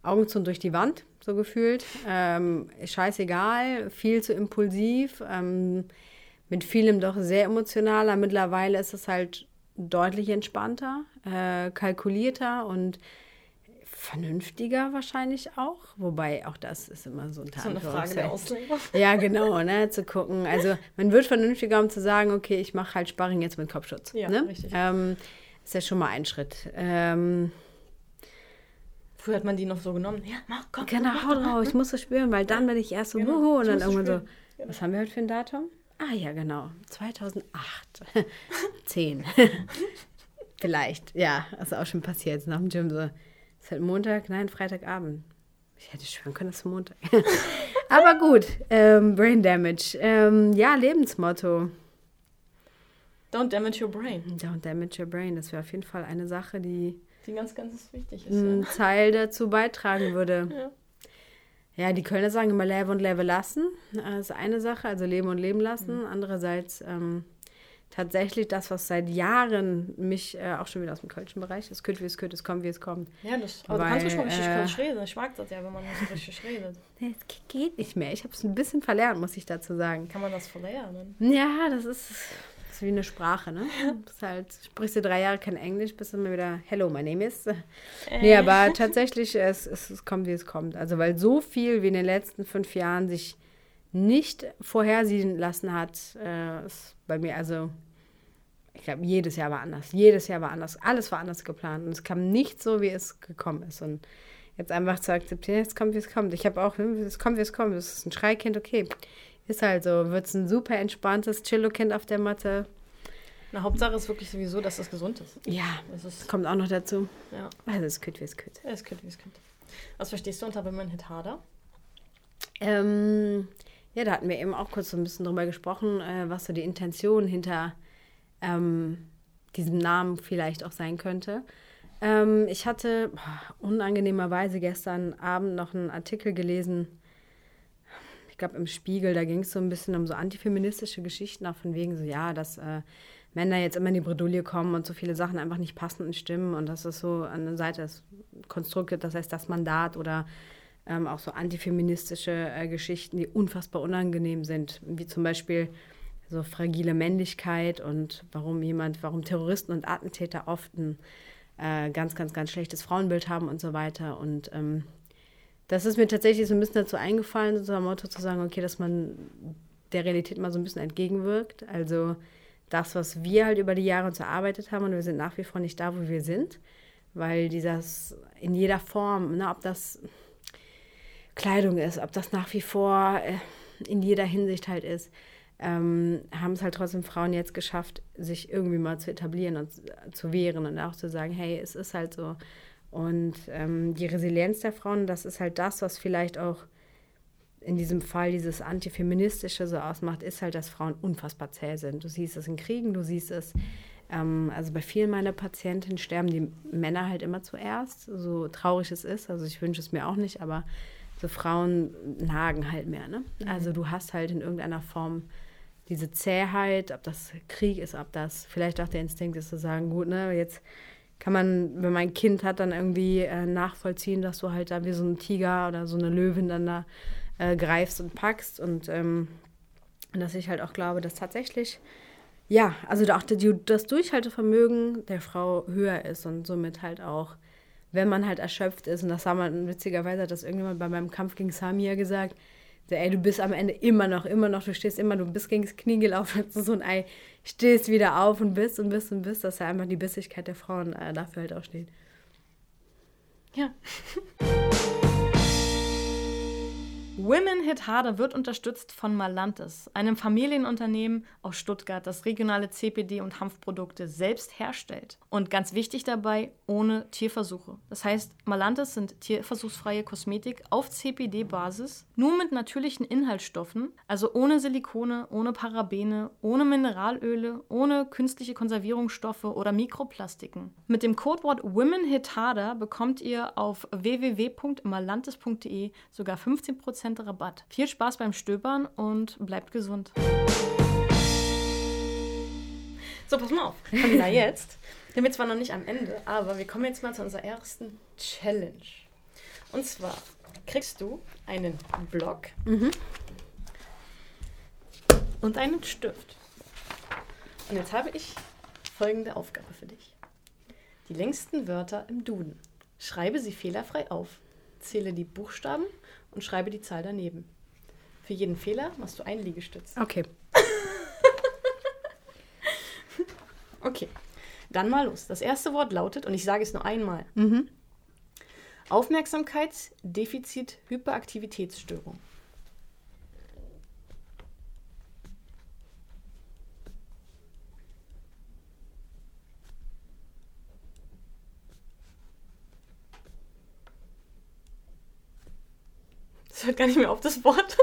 B: Augen zu und durch die Wand, so gefühlt. Ähm, scheißegal, viel zu impulsiv. Ähm, mit vielem doch sehr emotionaler. Mittlerweile ist es halt deutlich entspannter, äh, kalkulierter und vernünftiger wahrscheinlich auch. Wobei auch das ist immer so ein Tag. So eine Frage der Auslegung. Ja, genau, ne, zu gucken. Also man wird vernünftiger, um zu sagen, okay, ich mache halt Sparring jetzt mit Kopfschutz. Ja, ne? richtig. Ähm, ist ja schon mal ein Schritt. Ähm,
A: Früher hat man die noch so genommen. Ja, mach, komm.
B: Genau, hau drauf, ich muss das spüren, weil dann bin ich erst so, genau, wuhu, und dann irgendwann so, genau. was haben wir heute für ein Datum? Ah ja, genau, 2008. 10. Vielleicht, ja, das ist auch schon passiert, jetzt nach dem Gym so. Ist halt Montag? Nein, Freitagabend. Ich hätte schwören können, das ist Montag. Aber gut, ähm, Brain Damage. Ähm, ja, Lebensmotto.
A: Don't damage your brain.
B: Don't damage your brain. Das wäre auf jeden Fall eine Sache, die,
A: die ganz, ganz wichtig ist.
B: Ein ja. Teil dazu beitragen würde. Ja. Ja, die Kölner sagen immer lebe und lebe lassen. Das ist eine Sache, also leben und leben lassen. Andererseits ähm, tatsächlich das, was seit Jahren mich äh, auch schon wieder aus dem kölschen Bereich, es könnte wie es könnte, es kommt wie es kommt. Ja, das, aber Weil, du kannst ruhig mal richtig äh, Kölsch reden. Ich mag das ja, wenn man nicht so richtig redet. Nee, es geht nicht mehr. Ich habe es ein bisschen verlernt, muss ich dazu sagen.
A: Kann man das verlernen?
B: Ja, das ist, das ist wie eine Sprache, ne? Das ist halt, sprichst du drei Jahre kein Englisch, bist du immer wieder, hello, my name is. Äh. Nee, aber tatsächlich, es, es, es kommt, wie es kommt. Also, weil so viel wie in den letzten fünf Jahren sich nicht vorhersehen lassen hat, äh, ist bei mir, also ich glaube, jedes Jahr war anders. Jedes Jahr war anders. Alles war anders geplant. Und es kam nicht so, wie es gekommen ist. Und jetzt einfach zu akzeptieren, es kommt, wie es kommt. Ich habe auch, es kommt, wie es kommt. Es ist ein Schreikind, okay. Ist halt so. Wird es ein super entspanntes Chillo-Kind auf der Matte.
A: Na, Hauptsache ist wirklich sowieso, dass es gesund ist.
B: Ja, das kommt auch noch dazu. Ja. Also es kütt, wie es.
A: Ja, es kütt, wie es kütt. Was verstehst du unter Women Hit Harder?
B: Ähm, ja, da hatten wir eben auch kurz so ein bisschen drüber gesprochen, äh, was so die Intention hinter ähm, diesem Namen vielleicht auch sein könnte. Ähm, ich hatte boah, unangenehmerweise gestern Abend noch einen Artikel gelesen, ich glaube im Spiegel, da ging es so ein bisschen um so antifeministische Geschichten, auch von wegen so, ja, dass äh, Männer jetzt immer in die Bredouille kommen und so viele Sachen einfach nicht passen und stimmen und das ist so an der Seite des Konstruktes, das heißt das Mandat oder ähm, auch so antifeministische äh, Geschichten, die unfassbar unangenehm sind, wie zum Beispiel so fragile Männlichkeit und warum jemand, warum Terroristen und Attentäter oft ein äh, ganz, ganz, ganz schlechtes Frauenbild haben und so weiter. Und ähm, das ist mir tatsächlich so ein bisschen dazu eingefallen, so am Motto zu sagen, okay, dass man der Realität mal so ein bisschen entgegenwirkt. Also das, was wir halt über die Jahre uns erarbeitet haben und wir sind nach wie vor nicht da, wo wir sind, weil dieses in jeder Form, ne, ob das Kleidung ist, ob das nach wie vor äh, in jeder Hinsicht halt ist, ähm, haben es halt trotzdem Frauen jetzt geschafft, sich irgendwie mal zu etablieren und zu wehren und auch zu sagen, hey, es ist halt so. Und ähm, die Resilienz der Frauen, das ist halt das, was vielleicht auch in diesem Fall dieses Antifeministische so ausmacht, ist halt, dass Frauen unfassbar zäh sind. Du siehst es in Kriegen, du siehst es, ähm, also bei vielen meiner Patientinnen sterben die Männer halt immer zuerst, so traurig es ist. Also ich wünsche es mir auch nicht, aber so Frauen nagen halt mehr. Ne? Mhm. Also du hast halt in irgendeiner Form diese Zähheit, ob das Krieg ist, ob das vielleicht auch der Instinkt ist zu sagen, gut, ne, jetzt kann man, wenn man ein Kind hat, dann irgendwie äh, nachvollziehen, dass du halt da wie so ein Tiger oder so eine Löwin dann da äh, greifst und packst und ähm, dass ich halt auch glaube, dass tatsächlich, ja, also auch das Durchhaltevermögen der Frau höher ist und somit halt auch, wenn man halt erschöpft ist, und das haben wir witzigerweise hat das irgendjemand bei meinem Kampf gegen Samia gesagt, so, ey, du bist am Ende immer noch, immer noch, du stehst immer, du bist gegen das Knie gelaufen, so ein Ei, stehst wieder auf und bist und bist und bist, dass ja einfach die Bissigkeit der Frauen äh, dafür halt auch steht.
A: Ja. Women Hit Harder wird unterstützt von Malantis, einem Familienunternehmen aus Stuttgart, das regionale CPD und Hanfprodukte selbst herstellt. Und ganz wichtig dabei, ohne Tierversuche. Das heißt, Malantis sind tierversuchsfreie Kosmetik auf CPD-Basis, nur mit natürlichen Inhaltsstoffen, also ohne Silikone, ohne Parabene, ohne Mineralöle, ohne künstliche Konservierungsstoffe oder Mikroplastiken. Mit dem Codewort Women Hit Harder bekommt ihr auf www.malantis.de sogar 15% 10% Rabatt. Viel Spaß beim Stöbern und bleibt gesund. So, pass mal auf. Camilla, jetzt. Wir sind zwar noch nicht am Ende, aber wir kommen jetzt mal zu unserer ersten Challenge. Und zwar kriegst du einen Block mhm. und einen Stift. Und jetzt habe ich folgende Aufgabe für dich. Die längsten Wörter im Duden. Schreibe sie fehlerfrei auf. Zähle die Buchstaben und schreibe die Zahl daneben. Für jeden Fehler machst du einen Liegestütz.
B: Okay.
A: Okay, dann mal los. Das erste Wort lautet, und ich sage es nur einmal:
B: Mhm.
A: Aufmerksamkeitsdefizit Hyperaktivitätsstörung. Das hört gar nicht mehr auf das Wort.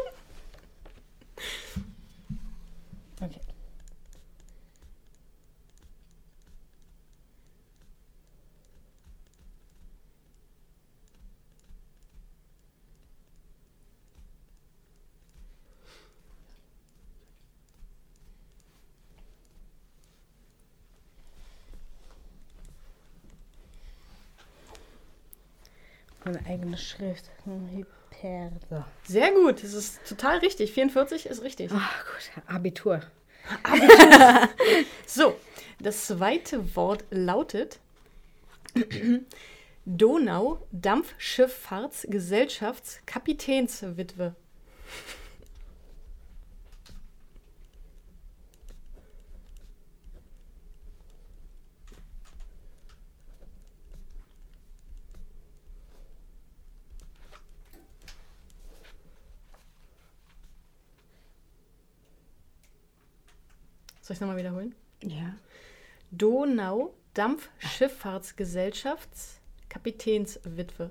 B: Okay. Meine eigene Schrift. Hm, Hyper. So.
A: Sehr gut, das ist total richtig. 44 ist richtig.
B: Ach gut, Abitur.
A: So, das zweite Wort lautet Donau Dampfschifffahrtsgesellschaftskapitänswitwe. Soll ich es nochmal wiederholen?
B: Ja.
A: Donau Dampfschifffahrtsgesellschafts Kapitänswitwe.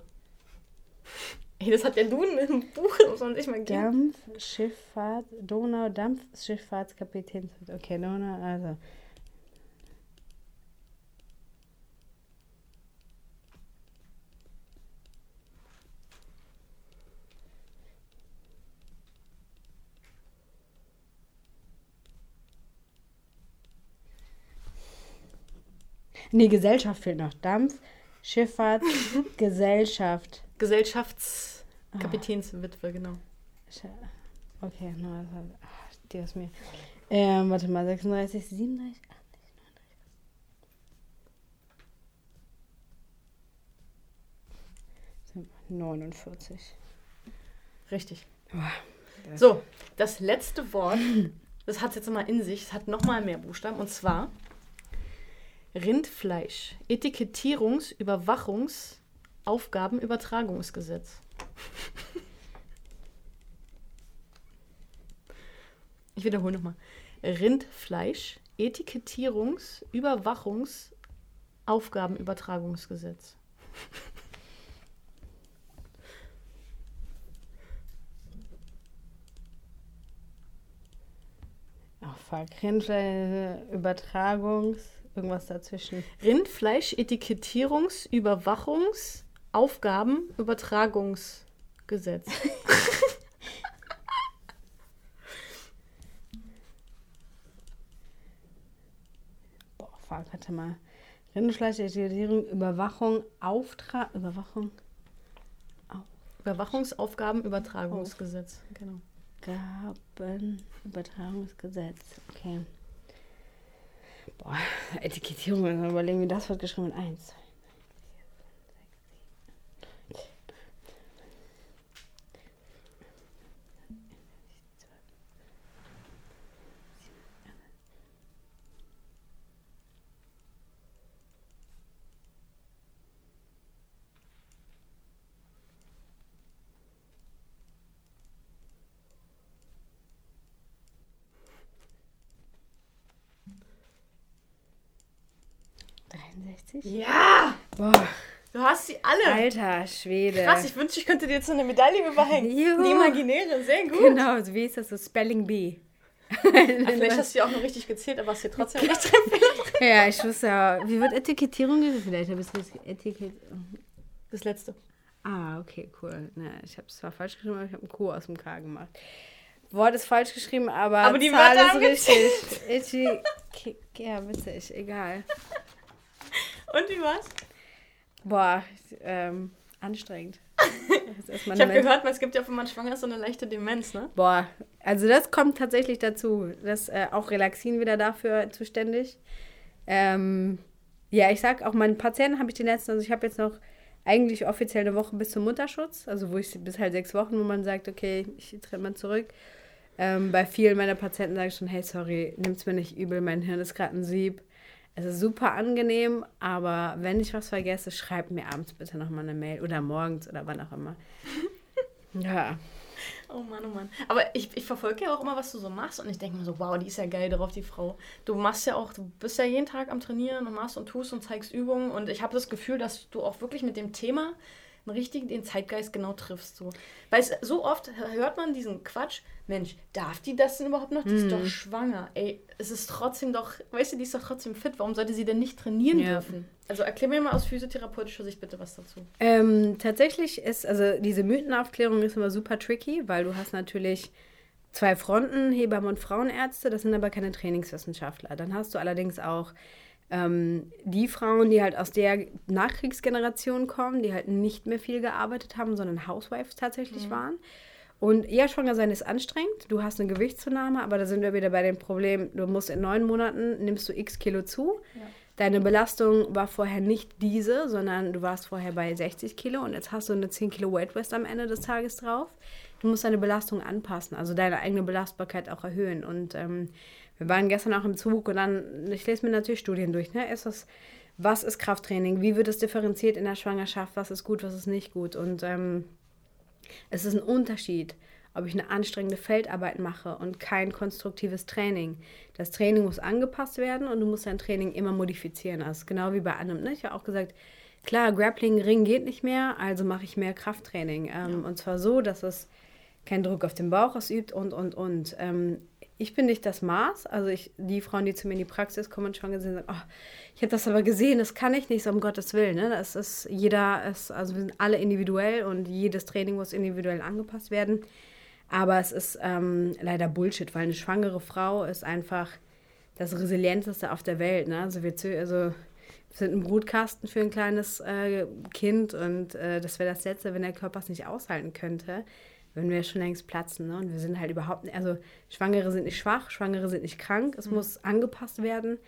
A: Ey, das hat der Duden im Buch, das muss man sich mal geben.
B: Dampfschifffahrt, Donau, Dampfschifffahrtskapitän. Okay, Donau, also. Nee, Gesellschaft fehlt noch. Dampf, Schifffahrt, Gesellschaft.
A: Gesellschaftskapitänswitwe, genau.
B: Okay, no, das hat, ach, Dios mir. Ähm, warte mal, 36, 37, 80, 39. 49.
A: Richtig. So, das letzte Wort, das hat es jetzt mal in sich, es hat nochmal mehr Buchstaben, und zwar Rindfleisch, Etikettierungs-, Überwachungs-, Aufgabenübertragungsgesetz. Ich wiederhole nochmal. Rindfleisch, Etikettierungs-, Überwachungs-, Aufgabenübertragungsgesetz.
B: Ach, fuck. Rindfleisch, Übertragungs, irgendwas dazwischen.
A: Rindfleisch, Etikettierungs-, Überwachungs-, Aufgaben, Übertragungsgesetz.
B: Boah, fuck, warte mal. Rindfleisch, Etikettierung, Überwachung, Auftrag, Überwachung,
A: Überwachungsaufgaben, Übertragungsgesetz. Genau.
B: Gaben, Übertragungsgesetz. Okay. Etikettierung, überlegen, wie das wird geschrieben. Eins, zwei, drei, 63.
A: Ja!
B: Boah,
A: Du hast sie alle.
B: alter Schwede.
A: Krass, ich wünschte, ich könnte dir jetzt so eine Medaille überhängen.
B: Juhu.
A: Die imaginäre, sehr gut.
B: Genau, so wie ist das so? Spelling Bee.
A: Vielleicht hast du ja auch noch richtig gezählt, aber hast dir trotzdem nicht treffen.
B: Ja, ich wusste ja. Wie wird Etikettierung gesagt? Vielleicht habe ich es Etikett.
A: Das letzte.
B: Ah, okay, cool. Na, ich habe es zwar falsch geschrieben, aber ich habe einen Q aus dem K gemacht. Wort ist falsch geschrieben, aber,
A: Aber die
B: Zahl
A: Wörter
B: ist richtig. Eti ja, witzig, egal.
A: Und wie war's?
B: Boah, ähm, anstrengend.
A: ich habe gehört, es gibt ja, wenn man schwanger ist, so eine leichte Demenz, ne?
B: Boah, also das kommt tatsächlich dazu. Das äh, auch Relaxin wieder dafür zuständig. Ähm, ja, ich sag auch meinen Patienten habe ich den letzten, also ich habe jetzt noch eigentlich offiziell eine Woche bis zum Mutterschutz, also wo ich bis halt sechs Wochen, wo man sagt, okay, ich trete mal zurück. Ähm, bei vielen meiner Patienten sage ich schon, hey, sorry, nimm's mir nicht übel, mein Hirn ist gerade ein Sieb. Es ist super angenehm, aber wenn ich was vergesse, schreib mir abends bitte nochmal eine Mail oder morgens oder wann auch immer.
A: ja. Oh Mann, oh Mann. Aber ich, ich verfolge ja auch immer, was du so machst und ich denke mir so, wow, die ist ja geil darauf, die Frau. Du machst ja auch, du bist ja jeden Tag am Trainieren und machst und tust und zeigst Übungen und ich habe das Gefühl, dass du auch wirklich mit dem Thema richtig den Zeitgeist genau triffst. So. Weil es, so oft hört man diesen Quatsch, Mensch, darf die das denn überhaupt noch? Die ist doch mhm. schwanger. Ey, es ist trotzdem doch, weißt du, die ist doch trotzdem fit. Warum sollte sie denn nicht trainieren ja. dürfen? Also erklär mir mal aus physiotherapeutischer Sicht bitte was dazu.
B: Ähm, tatsächlich ist, also diese Mythenaufklärung ist immer super tricky, weil du hast natürlich zwei Fronten, Hebammen und Frauenärzte, das sind aber keine Trainingswissenschaftler. Dann hast du allerdings auch ähm, die Frauen, die halt aus der Nachkriegsgeneration kommen, die halt nicht mehr viel gearbeitet haben, sondern Housewives tatsächlich mhm. waren. Und ja, schwanger sein ist anstrengend. Du hast eine Gewichtszunahme, aber da sind wir wieder bei dem Problem, du musst in neun Monaten, nimmst du x Kilo zu. Ja. Deine Belastung war vorher nicht diese, sondern du warst vorher bei 60 Kilo und jetzt hast du eine 10 Kilo Weight West am Ende des Tages drauf. Du musst deine Belastung anpassen, also deine eigene Belastbarkeit auch erhöhen. Und ähm, wir waren gestern auch im Zug und dann, ich lese mir natürlich Studien durch, ne? Ist das, was ist Krafttraining? Wie wird es differenziert in der Schwangerschaft? Was ist gut, was ist nicht gut? Und ähm, es ist ein Unterschied, ob ich eine anstrengende Feldarbeit mache und kein konstruktives Training. Das Training muss angepasst werden und du musst dein Training immer modifizieren. Also genau wie bei anderen. Ne? Ich habe auch gesagt, klar, Grappling, Ring geht nicht mehr, also mache ich mehr Krafttraining. Ähm, ja. Und zwar so, dass es keinen Druck auf den Bauch ausübt und, und, und. Ähm, ich bin nicht das Maß. Also ich, die Frauen, die zu mir in die Praxis kommen und schon gesehen sagen, oh, ich habe das aber gesehen, das kann ich nicht, so um Gottes Willen. Ne? Das ist jeder, ist, also wir sind alle individuell und jedes Training muss individuell angepasst werden. Aber es ist ähm, leider Bullshit, weil eine schwangere Frau ist einfach das Resilienteste auf der Welt. Ne? Also wir, also wir sind ein Brutkasten für ein kleines äh, Kind und äh, das wäre das Letzte, wenn der Körper es nicht aushalten könnte würden wir schon längst platzen. Ne? Und wir sind halt überhaupt nicht, also Schwangere sind nicht schwach, Schwangere sind nicht krank, es mhm. muss angepasst werden.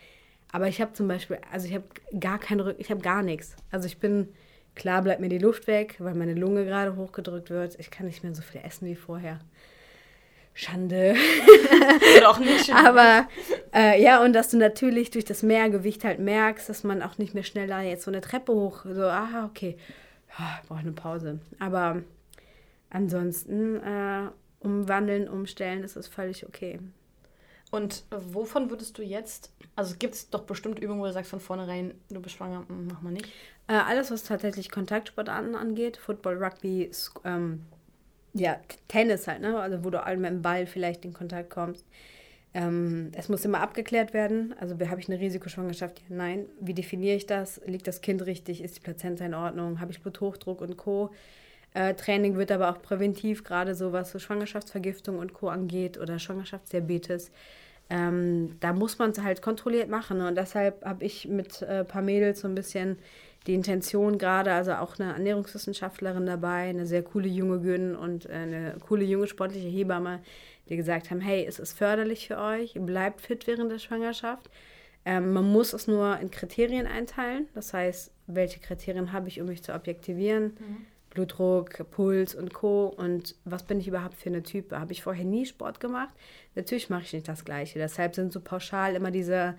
B: Aber ich habe zum Beispiel, also ich habe gar keine Rücken, ich habe gar nichts. Also ich bin, klar bleibt mir die Luft weg, weil meine Lunge gerade hochgedrückt wird. Ich kann nicht mehr so viel essen wie vorher. Schande. auch nicht. Aber äh, ja, und dass du natürlich durch das Mehrgewicht halt merkst, dass man auch nicht mehr schneller jetzt so eine Treppe hoch, so, aha, okay, ja, ich brauche eine Pause. Aber Ansonsten äh, umwandeln, umstellen, ist es völlig okay.
A: Und wovon würdest du jetzt, also gibt es doch bestimmt Übungen, wo du sagst von vornherein, du bist schwanger, hm, mach mal nicht?
B: Äh, alles, was tatsächlich Kontaktsportarten angeht, Football, Rugby, ähm, ja, Tennis halt, ne? Also wo du allem mit dem Ball vielleicht in Kontakt kommst. Ähm, es muss immer abgeklärt werden. Also habe ich eine Risikoschwangerschaft? Ja, nein. Wie definiere ich das? Liegt das Kind richtig? Ist die Plazenta in Ordnung? Habe ich Bluthochdruck und Co.? Äh, Training wird aber auch präventiv, gerade so was so Schwangerschaftsvergiftung und Co. angeht oder Schwangerschaftsdiabetes. Ähm, da muss man es halt kontrolliert machen. Und deshalb habe ich mit ein äh, paar Mädels so ein bisschen die Intention gerade, also auch eine Ernährungswissenschaftlerin dabei, eine sehr coole junge Gün und äh, eine coole junge sportliche Hebamme, die gesagt haben, hey, es ist förderlich für euch, bleibt fit während der Schwangerschaft. Ähm, man muss es nur in Kriterien einteilen. Das heißt, welche Kriterien habe ich, um mich zu objektivieren? Mhm. Blutdruck, Puls und Co. Und was bin ich überhaupt für eine Type? Habe ich vorher nie Sport gemacht? Natürlich mache ich nicht das Gleiche. Deshalb sind so pauschal immer diese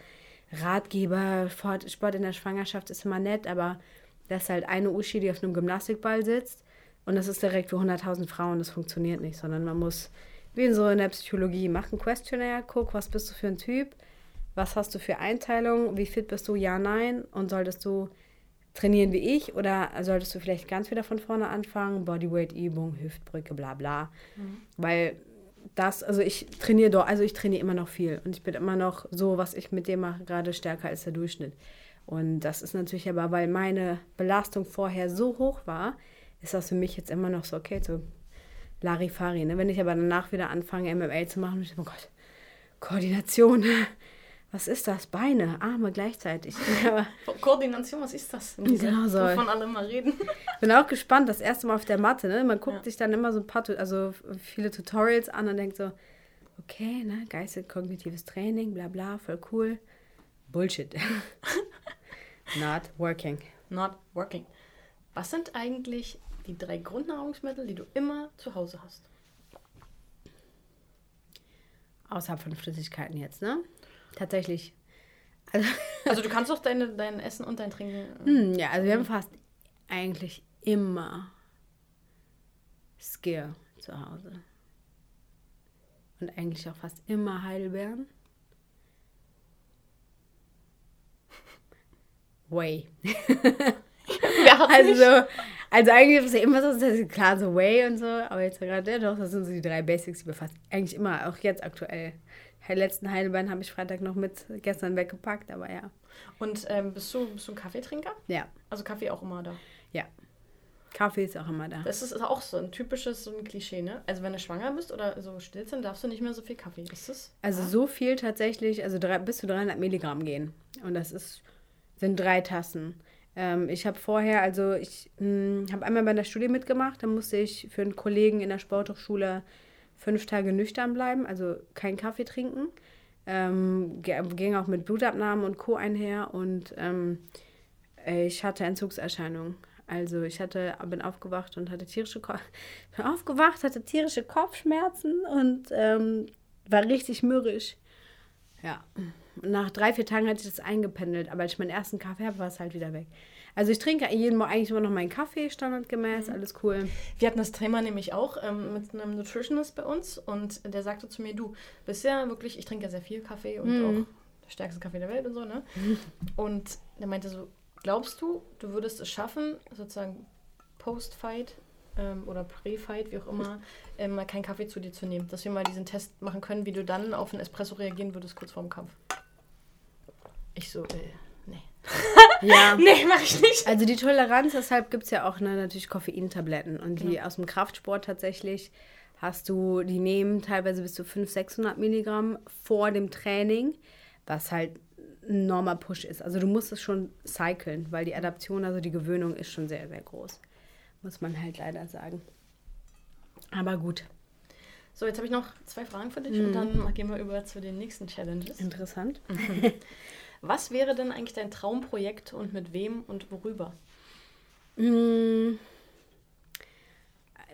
B: Ratgeber, Sport in der Schwangerschaft ist immer nett, aber das ist halt eine Uschi, die auf einem Gymnastikball sitzt und das ist direkt für 100.000 Frauen. Das funktioniert nicht, sondern man muss, wie in so in der Psychologie, machen Questionnaire, guck, was bist du für ein Typ, was hast du für Einteilungen, wie fit bist du, ja, nein und solltest du trainieren wie ich oder solltest du vielleicht ganz wieder von vorne anfangen, Bodyweight-Übung, Hüftbrücke, bla bla. Mhm. Weil das, also ich trainiere doch, also ich trainiere immer noch viel und ich bin immer noch so, was ich mit dem mache, gerade stärker als der Durchschnitt. Und das ist natürlich aber, weil meine Belastung vorher so hoch war, ist das für mich jetzt immer noch so, okay, so Larifari. Ne? Wenn ich aber danach wieder anfange, MMA zu machen, ich oh Gott, Koordination, was ist das? Beine, Arme gleichzeitig.
A: Koordination, was ist das?
B: Genau so.
A: Wovon alle mal reden.
B: Bin auch gespannt, das erste Mal auf der Matte. Ne? Man guckt ja. sich dann immer so ein paar, also viele Tutorials an und denkt so, okay, ne, geistig kognitives Training, bla bla, voll cool. Bullshit. Not working.
A: Not working. Was sind eigentlich die drei Grundnahrungsmittel, die du immer zu Hause hast?
B: Außerhalb von Flüssigkeiten jetzt, ne? Tatsächlich.
A: Also, also du kannst auch deine, dein Essen und dein Trinken.
B: Hm, ja, also wir haben fast eigentlich immer Skier zu Hause. Und eigentlich auch fast immer Heidelbeeren. Way. Hat also, nicht? also eigentlich ist es ja immer so, klar so Way und so, aber jetzt gerade, ja, doch, das sind so die drei Basics, die wir fast eigentlich immer, auch jetzt aktuell letzten Heidelbeeren habe ich Freitag noch mit gestern weggepackt, aber ja.
A: Und ähm, bist, du, bist du ein Kaffeetrinker?
B: Ja.
A: Also Kaffee auch immer da?
B: Ja. Kaffee ist auch immer da.
A: Das ist auch so ein typisches so ein Klischee, ne? Also wenn du schwanger bist oder so still sind, darfst du nicht mehr so viel Kaffee. Ist das?
B: Also ja? so viel tatsächlich, also drei, bis zu 300 Milligramm gehen. Und das ist, sind drei Tassen. Ähm, ich habe vorher, also ich hm, habe einmal bei der Studie mitgemacht, da musste ich für einen Kollegen in der Sporthochschule fünf Tage nüchtern bleiben, also keinen Kaffee trinken. Ähm, ging auch mit Blutabnahmen und Co. einher und ähm, ich hatte Entzugserscheinungen. Also ich hatte, bin aufgewacht und hatte tierische Ko bin aufgewacht, hatte tierische Kopfschmerzen und ähm, war richtig mürrisch. Ja. Nach drei, vier Tagen hatte ich das eingependelt, aber als ich meinen ersten Kaffee habe, war es halt wieder weg. Also ich trinke jeden Morgen eigentlich immer noch meinen Kaffee, standardgemäß, mhm. alles cool.
A: Wir hatten das Thema nämlich auch ähm, mit einem Nutritionist bei uns und der sagte zu mir, du bist ja wirklich, ich trinke ja sehr viel Kaffee und mhm. auch der stärkste Kaffee der Welt und so, ne? Und der meinte so, glaubst du, du würdest es schaffen, sozusagen Post-Fight ähm, oder Pre-Fight, wie auch immer, ähm, mal keinen Kaffee zu dir zu nehmen? Dass wir mal diesen Test machen können, wie du dann auf einen Espresso reagieren würdest kurz vorm Kampf. Ich so, äh, nee.
B: Ja. nee, mach ich nicht. Also die Toleranz, deshalb gibt es ja auch ne, natürlich Koffeintabletten. Und die genau. aus dem Kraftsport tatsächlich hast du, die nehmen teilweise bis zu 500, 600 Milligramm vor dem Training, was halt ein normal Push ist. Also du musst es schon cyclen, weil die Adaption, also die Gewöhnung ist schon sehr, sehr groß. Muss man halt leider sagen. Aber gut.
A: So, jetzt habe ich noch zwei Fragen für dich mhm. und dann gehen wir über zu den nächsten Challenges.
B: Interessant.
A: Was wäre denn eigentlich dein Traumprojekt und mit wem und worüber?
B: Mm.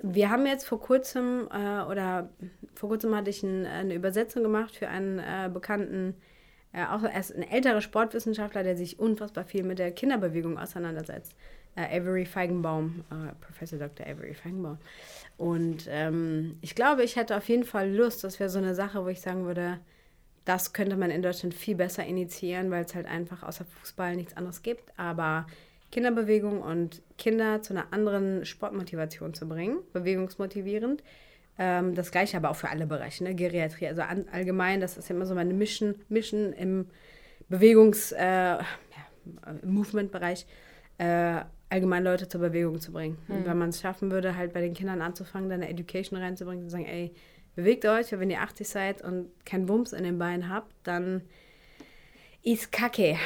B: Wir haben jetzt vor kurzem äh, oder vor kurzem hatte ich ein, eine Übersetzung gemacht für einen äh, bekannten, äh, auch erst ein älterer Sportwissenschaftler, der sich unfassbar viel mit der Kinderbewegung auseinandersetzt. Äh, Avery Feigenbaum, äh, Professor Dr. Avery Feigenbaum. Und ähm, ich glaube, ich hätte auf jeden Fall Lust, das wäre so eine Sache, wo ich sagen würde, das könnte man in Deutschland viel besser initiieren, weil es halt einfach außer Fußball nichts anderes gibt. Aber Kinderbewegung und Kinder zu einer anderen Sportmotivation zu bringen, bewegungsmotivierend. Ähm, das gleiche aber auch für alle Bereiche, ne? Geriatrie, also an, allgemein, das ist immer so meine Mission, Mission im Bewegungs-, äh, ja, Movement-Bereich, äh, allgemein Leute zur Bewegung zu bringen. Mhm. Und wenn man es schaffen würde, halt bei den Kindern anzufangen, dann eine Education reinzubringen, zu sagen, ey, bewegt euch, wenn ihr 80 seid und keinen Wumms in den Beinen habt, dann ist Kacke.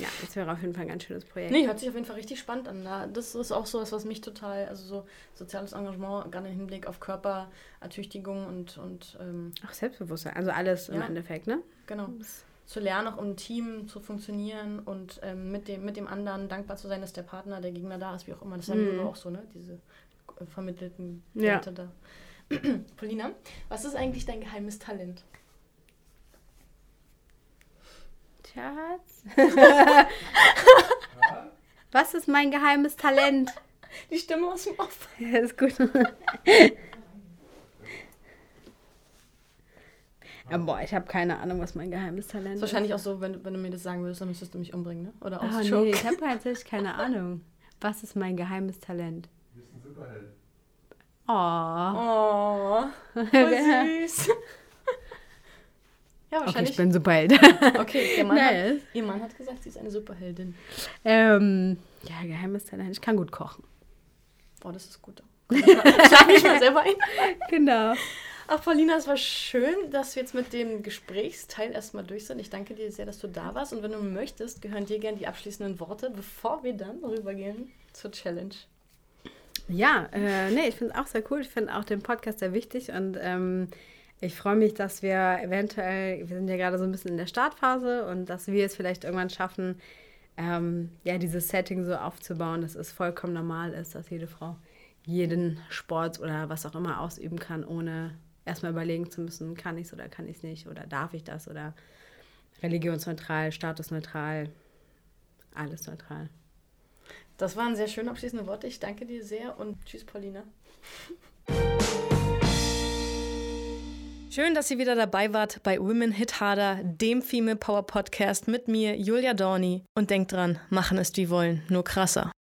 B: Ja, das wäre auf jeden Fall ein ganz schönes Projekt.
A: Nee, hört sich auf jeden Fall richtig spannend an. Das ist auch so was, was mich total, also so soziales Engagement, gerade im Hinblick auf Körperertüchtigung und. und ähm,
B: Ach, Selbstbewusstsein, also alles ja, im Endeffekt, ne?
A: Genau. Zu lernen, auch im Team zu funktionieren und ähm, mit, dem, mit dem anderen dankbar zu sein, dass der Partner, der Gegner da ist, wie auch immer. Das haben mm. wir auch so, ne? Diese äh, vermittelten Werte ja. da. Polina, was ist eigentlich dein geheimes Talent?
B: Schatz. was ist mein geheimes Talent?
A: Die Stimme aus dem Off.
B: Ja, ist gut. Ja, boah, ich habe keine Ahnung, was mein geheimes Talent ist.
A: ist. Wahrscheinlich auch so, wenn, wenn du mir das sagen würdest, dann müsstest du mich umbringen, ne? Oder
B: oh, nee, ich habe tatsächlich keine Ahnung. Was ist mein geheimes Talent?
C: Du bist ein Superheld.
A: Oh. Oh. Voll süß.
B: Ja, wahrscheinlich. Okay, ich bin Superheld.
A: okay, ihr Mann, nice. hat, ihr Mann hat gesagt, sie ist eine Superheldin.
B: Ähm, ja, geheimes Talent. Ich kann gut kochen.
A: Oh, das ist gut. Schlag mich mal selber ein.
B: Genau.
A: Ach, Paulina, es war schön, dass wir jetzt mit dem Gesprächsteil erstmal durch sind. Ich danke dir sehr, dass du da warst. Und wenn du möchtest, gehören dir gerne die abschließenden Worte, bevor wir dann rübergehen zur Challenge.
B: Ja, äh, nee, ich finde es auch sehr cool. Ich finde auch den Podcast sehr wichtig und ähm, ich freue mich, dass wir eventuell, wir sind ja gerade so ein bisschen in der Startphase und dass wir es vielleicht irgendwann schaffen, ähm, ja, dieses Setting so aufzubauen, dass es vollkommen normal ist, dass jede Frau jeden Sport oder was auch immer ausüben kann, ohne erstmal überlegen zu müssen, kann ich es oder kann ich es nicht oder darf ich das oder religionsneutral, statusneutral, alles neutral.
A: Das waren sehr schön abschließende Worte. Ich danke dir sehr und tschüss, Paulina. Schön, dass ihr wieder dabei wart bei Women Hit Harder, dem Female Power Podcast mit mir, Julia Dorni. Und denkt dran, machen ist wie wollen, nur krasser.